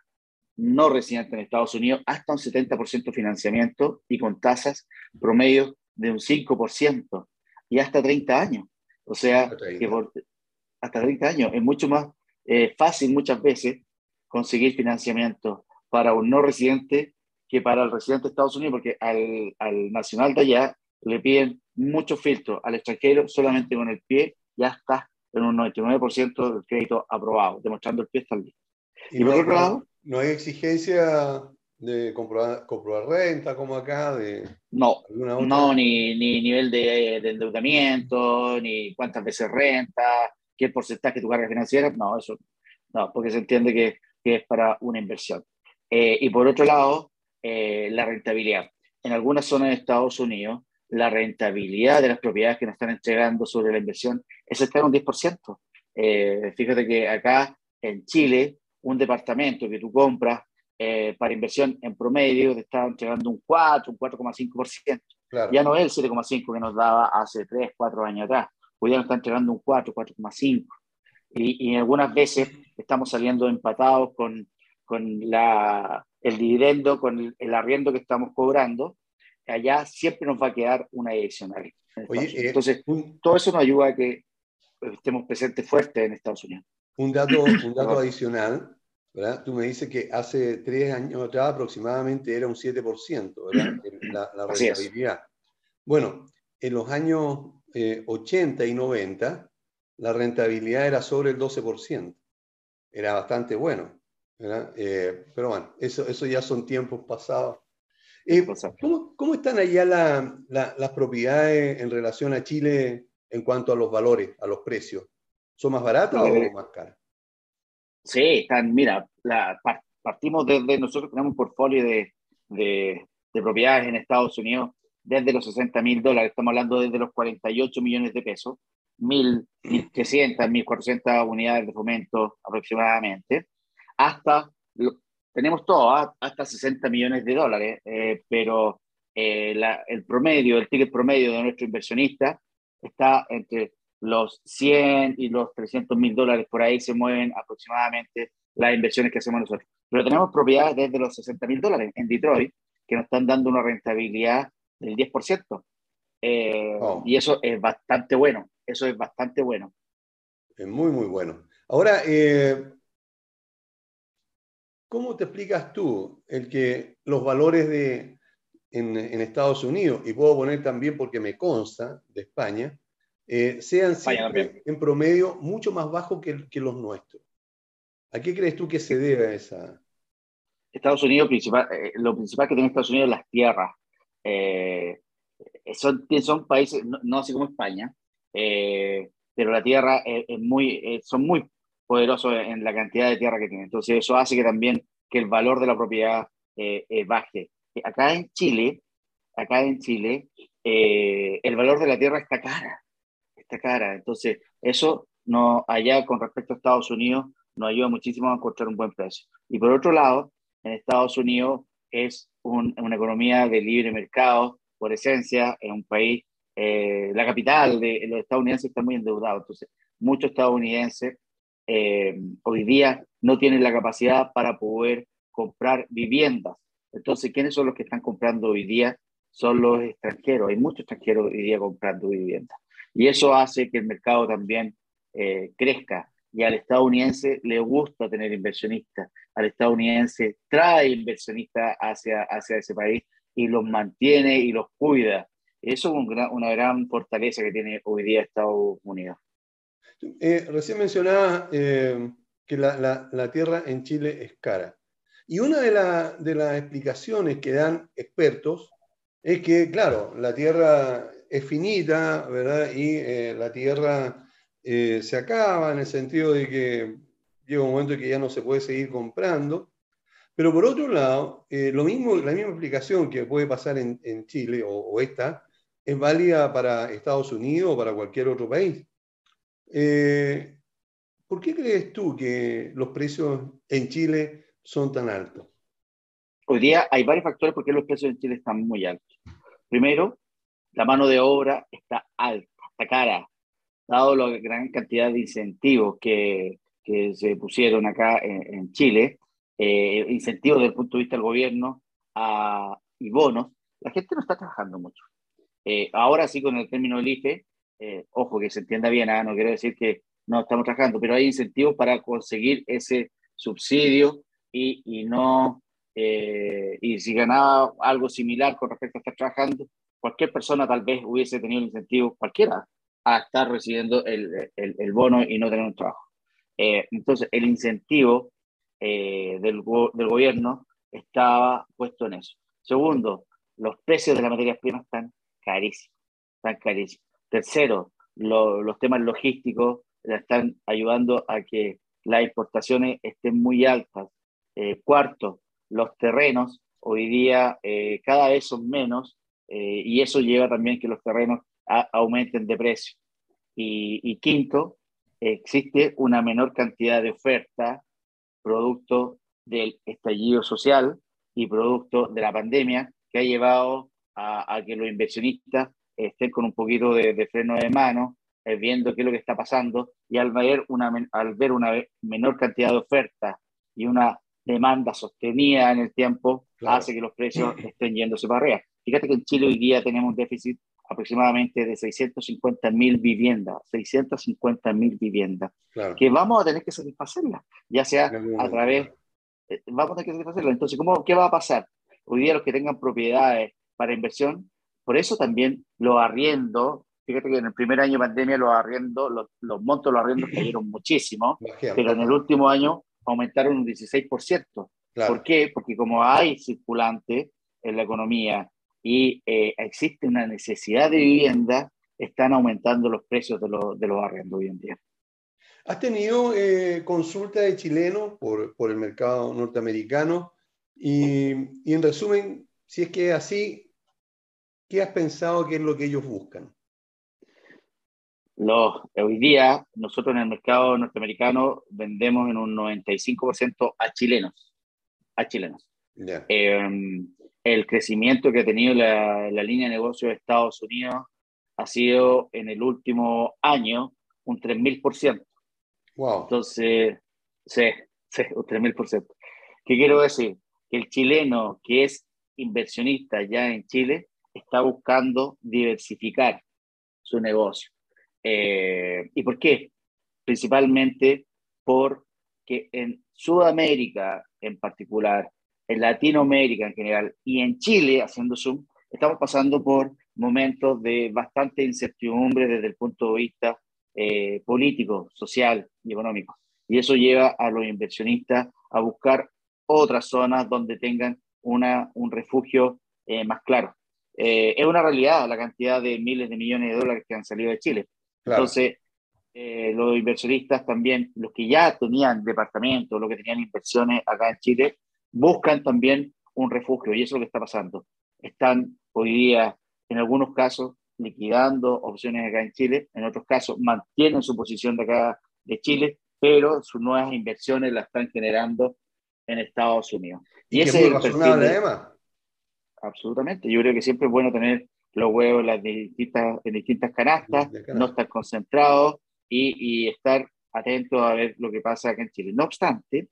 no residentes en Estados Unidos hasta un 70% de financiamiento y con tasas promedio de un 5% y hasta 30 años. O sea, hasta 30, que por, hasta 30 años es mucho más eh, fácil muchas veces conseguir financiamiento para un no residente que para el residente de Estados Unidos, porque al, al nacional de allá le piden muchos filtros, al extranjero solamente con el pie ya está en un 99% del crédito aprobado, demostrando el pie está listo.
Y, y por no, otro lado... No hay exigencia de comprobar, comprobar, renta como acá? De
no, no ni, ni nivel de, de, endeudamiento, ni cuántas veces renta, qué porcentaje de tu carga financiera, no, eso no, porque se entiende que, que es para una inversión. Eh, y por otro lado, eh, la rentabilidad. En algunas zonas de Estados Unidos, la rentabilidad de las propiedades que nos están entregando sobre la inversión es cerca de un 10%. Eh, fíjate que acá en Chile, un departamento que tú compras eh, para inversión en promedio te está entregando un 4, un 4,5%. Claro. Ya no es el 7,5% que nos daba hace 3, 4 años atrás. Hoy ya nos está entregando un 4, 4,5%. Y, y algunas veces estamos saliendo empatados con, con la, el dividendo, con el, el arriendo que estamos cobrando allá siempre nos va a quedar una adicional.
Oye, eh,
Entonces, todo eso nos ayuda a que estemos presentes fuertes en Estados Unidos.
Un dato, un dato adicional, ¿verdad? Tú me dices que hace tres años atrás aproximadamente era un 7%, ¿verdad? La, la rentabilidad. Bueno, en los años 80 y 90, la rentabilidad era sobre el 12%. Era bastante bueno. Eh, pero bueno, eso, eso ya son tiempos pasados. Eh, ¿cómo, ¿cómo, están allá las propiedades en relación a Chile en cuanto a los valores, a los precios? ¿Son más baratas o más caras?
Sí, están, mira, la, partimos desde, nosotros tenemos un portfolio de, de, de propiedades en Estados Unidos desde los 60 mil dólares, estamos hablando desde los 48 millones de pesos, 1.300, 1.400 unidades de fomento aproximadamente, hasta, tenemos todo, ¿ah? hasta 60 millones de dólares, eh, pero eh, el promedio, el ticket promedio de nuestro inversionista está entre los 100 y los 300 mil dólares, por ahí se mueven aproximadamente las inversiones que hacemos nosotros. Pero tenemos propiedades desde los 60 mil dólares en Detroit que nos están dando una rentabilidad del 10%. Eh, oh. Y eso es bastante bueno, eso es bastante bueno.
Es muy, muy bueno. Ahora, eh, ¿cómo te explicas tú el que los valores de, en, Estados Unidos, y puedo poner también porque me consta de España, eh, sean siempre en promedio mucho más bajos que, que, los nuestros? ¿A qué crees tú que se debe a esa?
Estados Unidos, principal, lo principal que tiene Estados Unidos es las tierras. Eh, son, son países, no, así como España, eh, pero la tierra es, muy, eh, son muy poderosos en la cantidad de tierra que tienen. Entonces eso hace que también que el valor de la propiedad baje. Acá en Chile, acá en Chile, el valor de la tierra está cara, está cara. Entonces eso no, allá con respecto a Estados Unidos nos ayuda muchísimo a encontrar un buen precio. Y por otro lado, en Estados Unidos es una economía de libre mercado, por esencia, es un país, eh, la capital de los estadounidenses está muy endeudado, entonces muchos estadounidenses eh, hoy día no tienen la capacidad para poder comprar viviendas. Entonces, ¿quiénes son los que están comprando hoy día? Son los extranjeros. Hay muchos extranjeros hoy día comprando viviendas. Y eso hace que el mercado también eh, crezca y al estadounidense le gusta tener inversionistas, al estadounidense trae inversionistas hacia, hacia ese país y los mantiene y los cuida. Eso es una gran fortaleza que tiene hoy día Estados Unidos.
Eh, recién mencionaba eh, que la, la, la, tierra en Chile es cara. Y una de, de, las explicaciones que dan expertos es que, claro, la tierra es finita, ¿verdad? Y eh, la tierra eh, se acaba en el sentido de que llega un momento en que ya no se puede seguir comprando. Pero por otro lado, eh, lo mismo, la misma aplicación que puede pasar en, Chile o, esta es válida para Estados Unidos o para cualquier otro país. ¿Por qué crees tú que los precios en Chile son tan altos?
Hoy día hay varios factores por qué los precios en Chile están muy altos. Primero, la mano de obra está alta, está cara dado la gran cantidad de incentivos que, que se pusieron acá en, Chile, eh, incentivos desde el punto de vista del gobierno a, y bonos, la gente no está trabajando mucho. Eh, ahora sí, con el término del IFE, eh, ojo que se entienda bien, ¿ah? no quiero decir que no estamos trabajando, pero hay incentivos para conseguir ese subsidio y, y no, y si ganaba algo similar con respecto a estar trabajando, cualquier persona tal vez hubiese tenido el incentivo, cualquiera, a estar recibiendo el, el, el bono y no tener un trabajo. Eh, entonces, el incentivo eh, del, del, gobierno estaba puesto en eso. Segundo, los precios de las materias primas están carísimos, están carísimos. Tercero, los temas logísticos están ayudando a que las exportaciones estén muy altas. Eh, cuarto, los terrenos hoy día cada vez son menos y eso lleva también que los terrenos aumenten de precio. Y, quinto, existe una menor cantidad de oferta producto del estallido social y producto de la pandemia que ha llevado a, que los inversionistas estén con un poquito de, freno de mano, eh, viendo qué es lo que está pasando y al ver una, al ver una menor cantidad de oferta y una demanda sostenida en el tiempo, hace que los precios estén yéndose para arriba. Fíjate que en Chile hoy día tenemos un déficit aproximadamente de 650 mil viviendas, 650 mil viviendas, que vamos a tener que satisfacerlas, ya sea a través, eh, vamos a tener que satisfacerlas. Entonces, ¿cómo, ¿qué va a pasar? Hoy día los que tengan propiedades para inversión, por eso también los arriendo, fíjate que en el primer año de pandemia los arriendos, los, los montos de los arriendos cayeron muchísimo, pero en el último año aumentaron un 16%. ¿Por qué? Porque como hay circulante en la economía y eh, existe una necesidad de vivienda, están aumentando los precios de, los, de los arrendos hoy en día.
¿Has tenido eh, consulta de chilenos por, por, el mercado norteamericano? Y, y, en resumen, si es que es así, ¿qué has pensado que es lo que ellos buscan?
Los, hoy día, nosotros en el mercado norteamericano vendemos en un 95% a chilenos. A chilenos. Eh, el crecimiento que ha tenido la, la, línea de negocio de Estados Unidos ha sido en el último año un 3.000%.
Wow.
Entonces, sí, sí, un 3.000%. ¿Qué quiero decir? Que el chileno que es inversionista ya en Chile está buscando diversificar su negocio. Eh, ¿Y por qué? Principalmente porque en Sudamérica en particular, en Latinoamérica en general y en Chile, haciendo zoom, estamos pasando por momentos de bastante incertidumbre desde el punto de vista eh, político, social y económico. Y eso lleva a los inversionistas a buscar otras zonas donde tengan una, un refugio eh, más claro. Eh, es una realidad la cantidad de miles de millones de dólares que han salido de Chile. Entonces, los inversionistas también, los que ya tenían departamentos, los que tenían inversiones acá en Chile, buscan también un refugio y eso es lo que está pasando. Están hoy día, en algunos casos, liquidando opciones acá en Chile, en otros casos mantienen su posición de acá de Chile, pero sus nuevas inversiones las están generando en Estados Unidos.
Y, ese es el perfil
Absolutamente. Yo creo que siempre es bueno tener los huevos en, las distintas, en distintas canastas, no estar concentrados y, y estar atentos a ver lo que pasa acá en Chile. No obstante,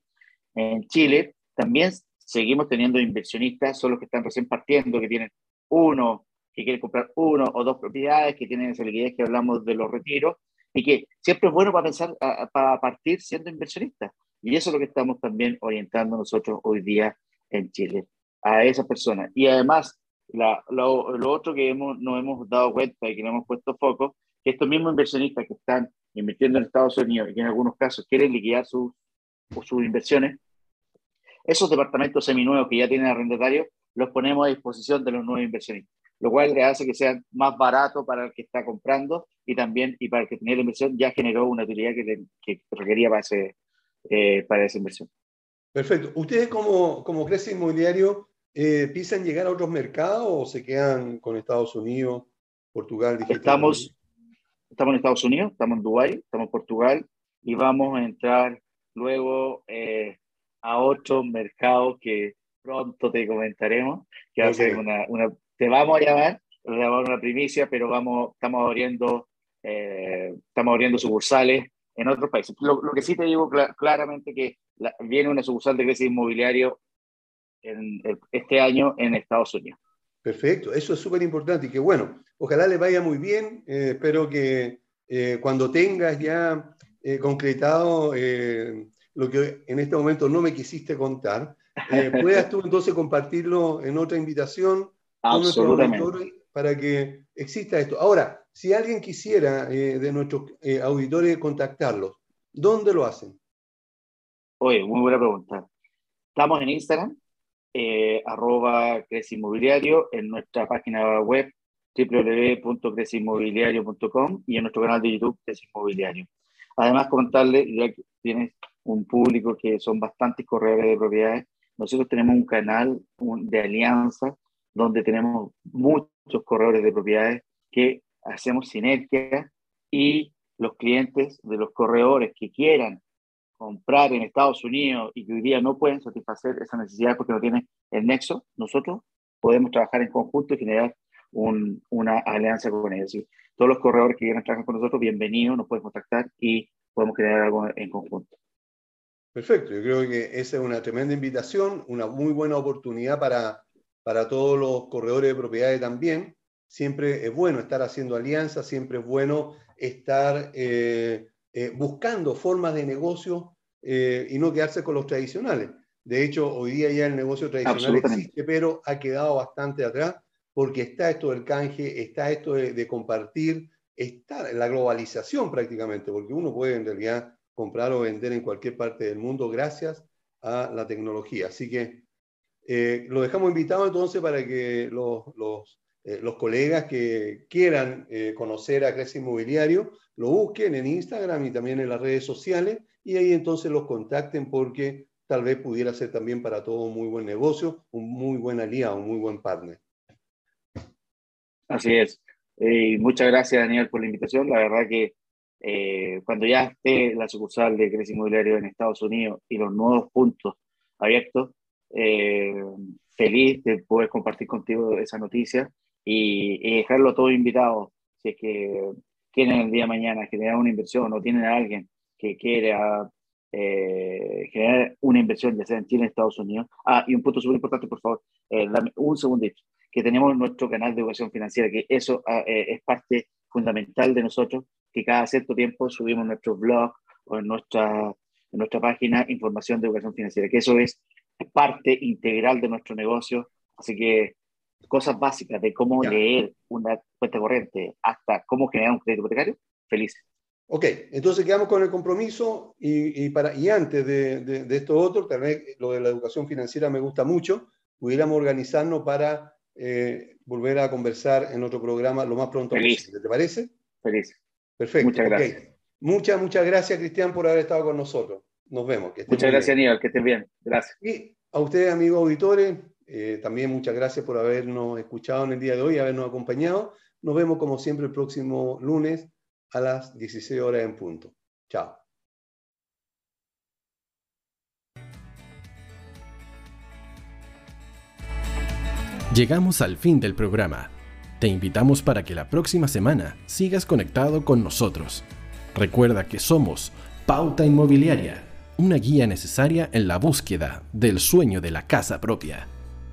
en Chile también seguimos teniendo inversionistas, son los que están recién partiendo, que tienen uno, que quieren comprar uno o dos propiedades, que tienen esa liquidez que hablamos de los retiros, y que siempre es bueno para pensar, para partir siendo inversionistas. Y eso es lo que estamos también orientando nosotros hoy día en Chile, a esas personas. Y además, la, lo, lo, otro que hemos, nos hemos dado cuenta y que nos hemos puesto foco, que estos mismos inversionistas que están invirtiendo en Estados Unidos y que en algunos casos quieren liquidar sus, sus inversiones, esos departamentos seminuevos que ya tienen arrendatarios, los ponemos a disposición de los nuevos inversionistas, lo cual le hace que sean más baratos para el que está comprando y también y para el que tenía la inversión ya generó una utilidad que, que requería para, ese, eh, para esa inversión.
Perfecto. ¿Ustedes como, como Crece Inmobiliario eh, piensan llegar a otros mercados o se quedan con Estados Unidos, Portugal?
Estamos, estamos en Estados Unidos, estamos en Dubái, estamos en Portugal y vamos a entrar luego eh, a otro mercado que pronto te comentaremos, que ser una, una, te vamos a llamar, te vamos a una primicia, pero vamos, estamos abriendo, eh, estamos abriendo sucursales en otros países. Lo, lo que sí te digo cl claramente que la, viene una sucursal de Grecia Inmobiliario en, este año en Estados Unidos.
Perfecto, eso es súper importante y que bueno, ojalá le vaya muy bien, eh, espero que eh, cuando tengas ya eh, concretado eh, lo que en este momento no me quisiste contar, puedas tú entonces compartirlo en otra invitación
Absolutamente.
para que exista esto. Ahora, si alguien quisiera de nuestros auditores contactarlos, ¿dónde lo hacen?
Oye, muy buena pregunta. Estamos en Instagram, eh, arroba Inmobiliario, en nuestra página web www.crecimobiliario.com y en nuestro canal de YouTube Crece Inmobiliario. Además, contarle, ya que tienes un público que son bastantes corredores de propiedades, nosotros tenemos un canal de alianza donde tenemos muchos corredores de propiedades que hacemos sinergia y los clientes de los corredores que quieran comprar en Estados Unidos y que hoy día no pueden satisfacer esa necesidad porque no tienen el nexo, nosotros podemos trabajar en conjunto y generar un, una alianza con ellos. ¿sí? Todos los corredores que quieran trabajar con nosotros, bienvenidos, nos pueden contactar y podemos crear algo en conjunto.
Perfecto, yo creo que esa es una tremenda invitación, una muy buena oportunidad para para todos los corredores de propiedades también. Siempre es bueno estar haciendo alianzas, siempre es bueno estar eh, eh, buscando formas de negocio eh, y no quedarse con los tradicionales. De hecho, hoy día ya el negocio tradicional existe, pero ha quedado bastante atrás porque está esto del canje, está esto de, compartir, está la globalización prácticamente, porque uno puede en realidad comprar o vender en cualquier parte del mundo gracias a la tecnología. Así que eh, lo dejamos invitado entonces para que los, los, eh, los colegas que quieran eh, conocer a Crece Inmobiliario lo busquen en Instagram y también en las redes sociales y ahí entonces los contacten porque tal vez pudiera ser también para todo un muy buen negocio, un muy buen aliado, un muy buen partner.
Así es. Eh, muchas gracias, Daniel, por la invitación. La verdad que eh, cuando ya esté la sucursal de Crece Inmobiliario en Estados Unidos y los nuevos puntos abiertos, eh, feliz de poder compartir contigo esa noticia y, y, dejarlo todo invitado. Si es que quieren el día de mañana generar una inversión o tienen a alguien que quiera eh, generar una inversión, ya sea en Chile, en Estados Unidos. Ah, y un punto súper importante, por favor, eh, un segundito, que tenemos nuestro canal de educación financiera, que eso ah, eh, es parte fundamental de nosotros, que cada cierto tiempo subimos nuestro blog o en nuestra, en nuestra página información de educación financiera, que eso es parte integral de nuestro negocio. Así que cosas básicas de cómo leer una cuenta corriente hasta cómo generar un crédito hipotecario, felices.
Ok, entonces quedamos con el compromiso y, para, y antes de, de, esto otro, también lo de la educación financiera me gusta mucho, pudiéramos organizarnos para eh, volver a conversar en otro programa lo más pronto posible. ¿Te parece?
Feliz.
Perfecto. Muchas gracias. Muchas, muchas gracias, Cristian, por haber estado con nosotros. Nos vemos.
muchas gracias, Aníbal. Que estén bien. Gracias.
Y a ustedes, amigos auditores, eh, también muchas gracias por habernos escuchado en el día de hoy, habernos acompañado. Nos vemos, como siempre, el próximo lunes a las 16 horas en punto. Chao.
Llegamos al fin del programa. Te invitamos para que la próxima semana sigas conectado con nosotros. Recuerda que somos Pauta Inmobiliaria, una guía necesaria en la búsqueda del sueño de la casa propia.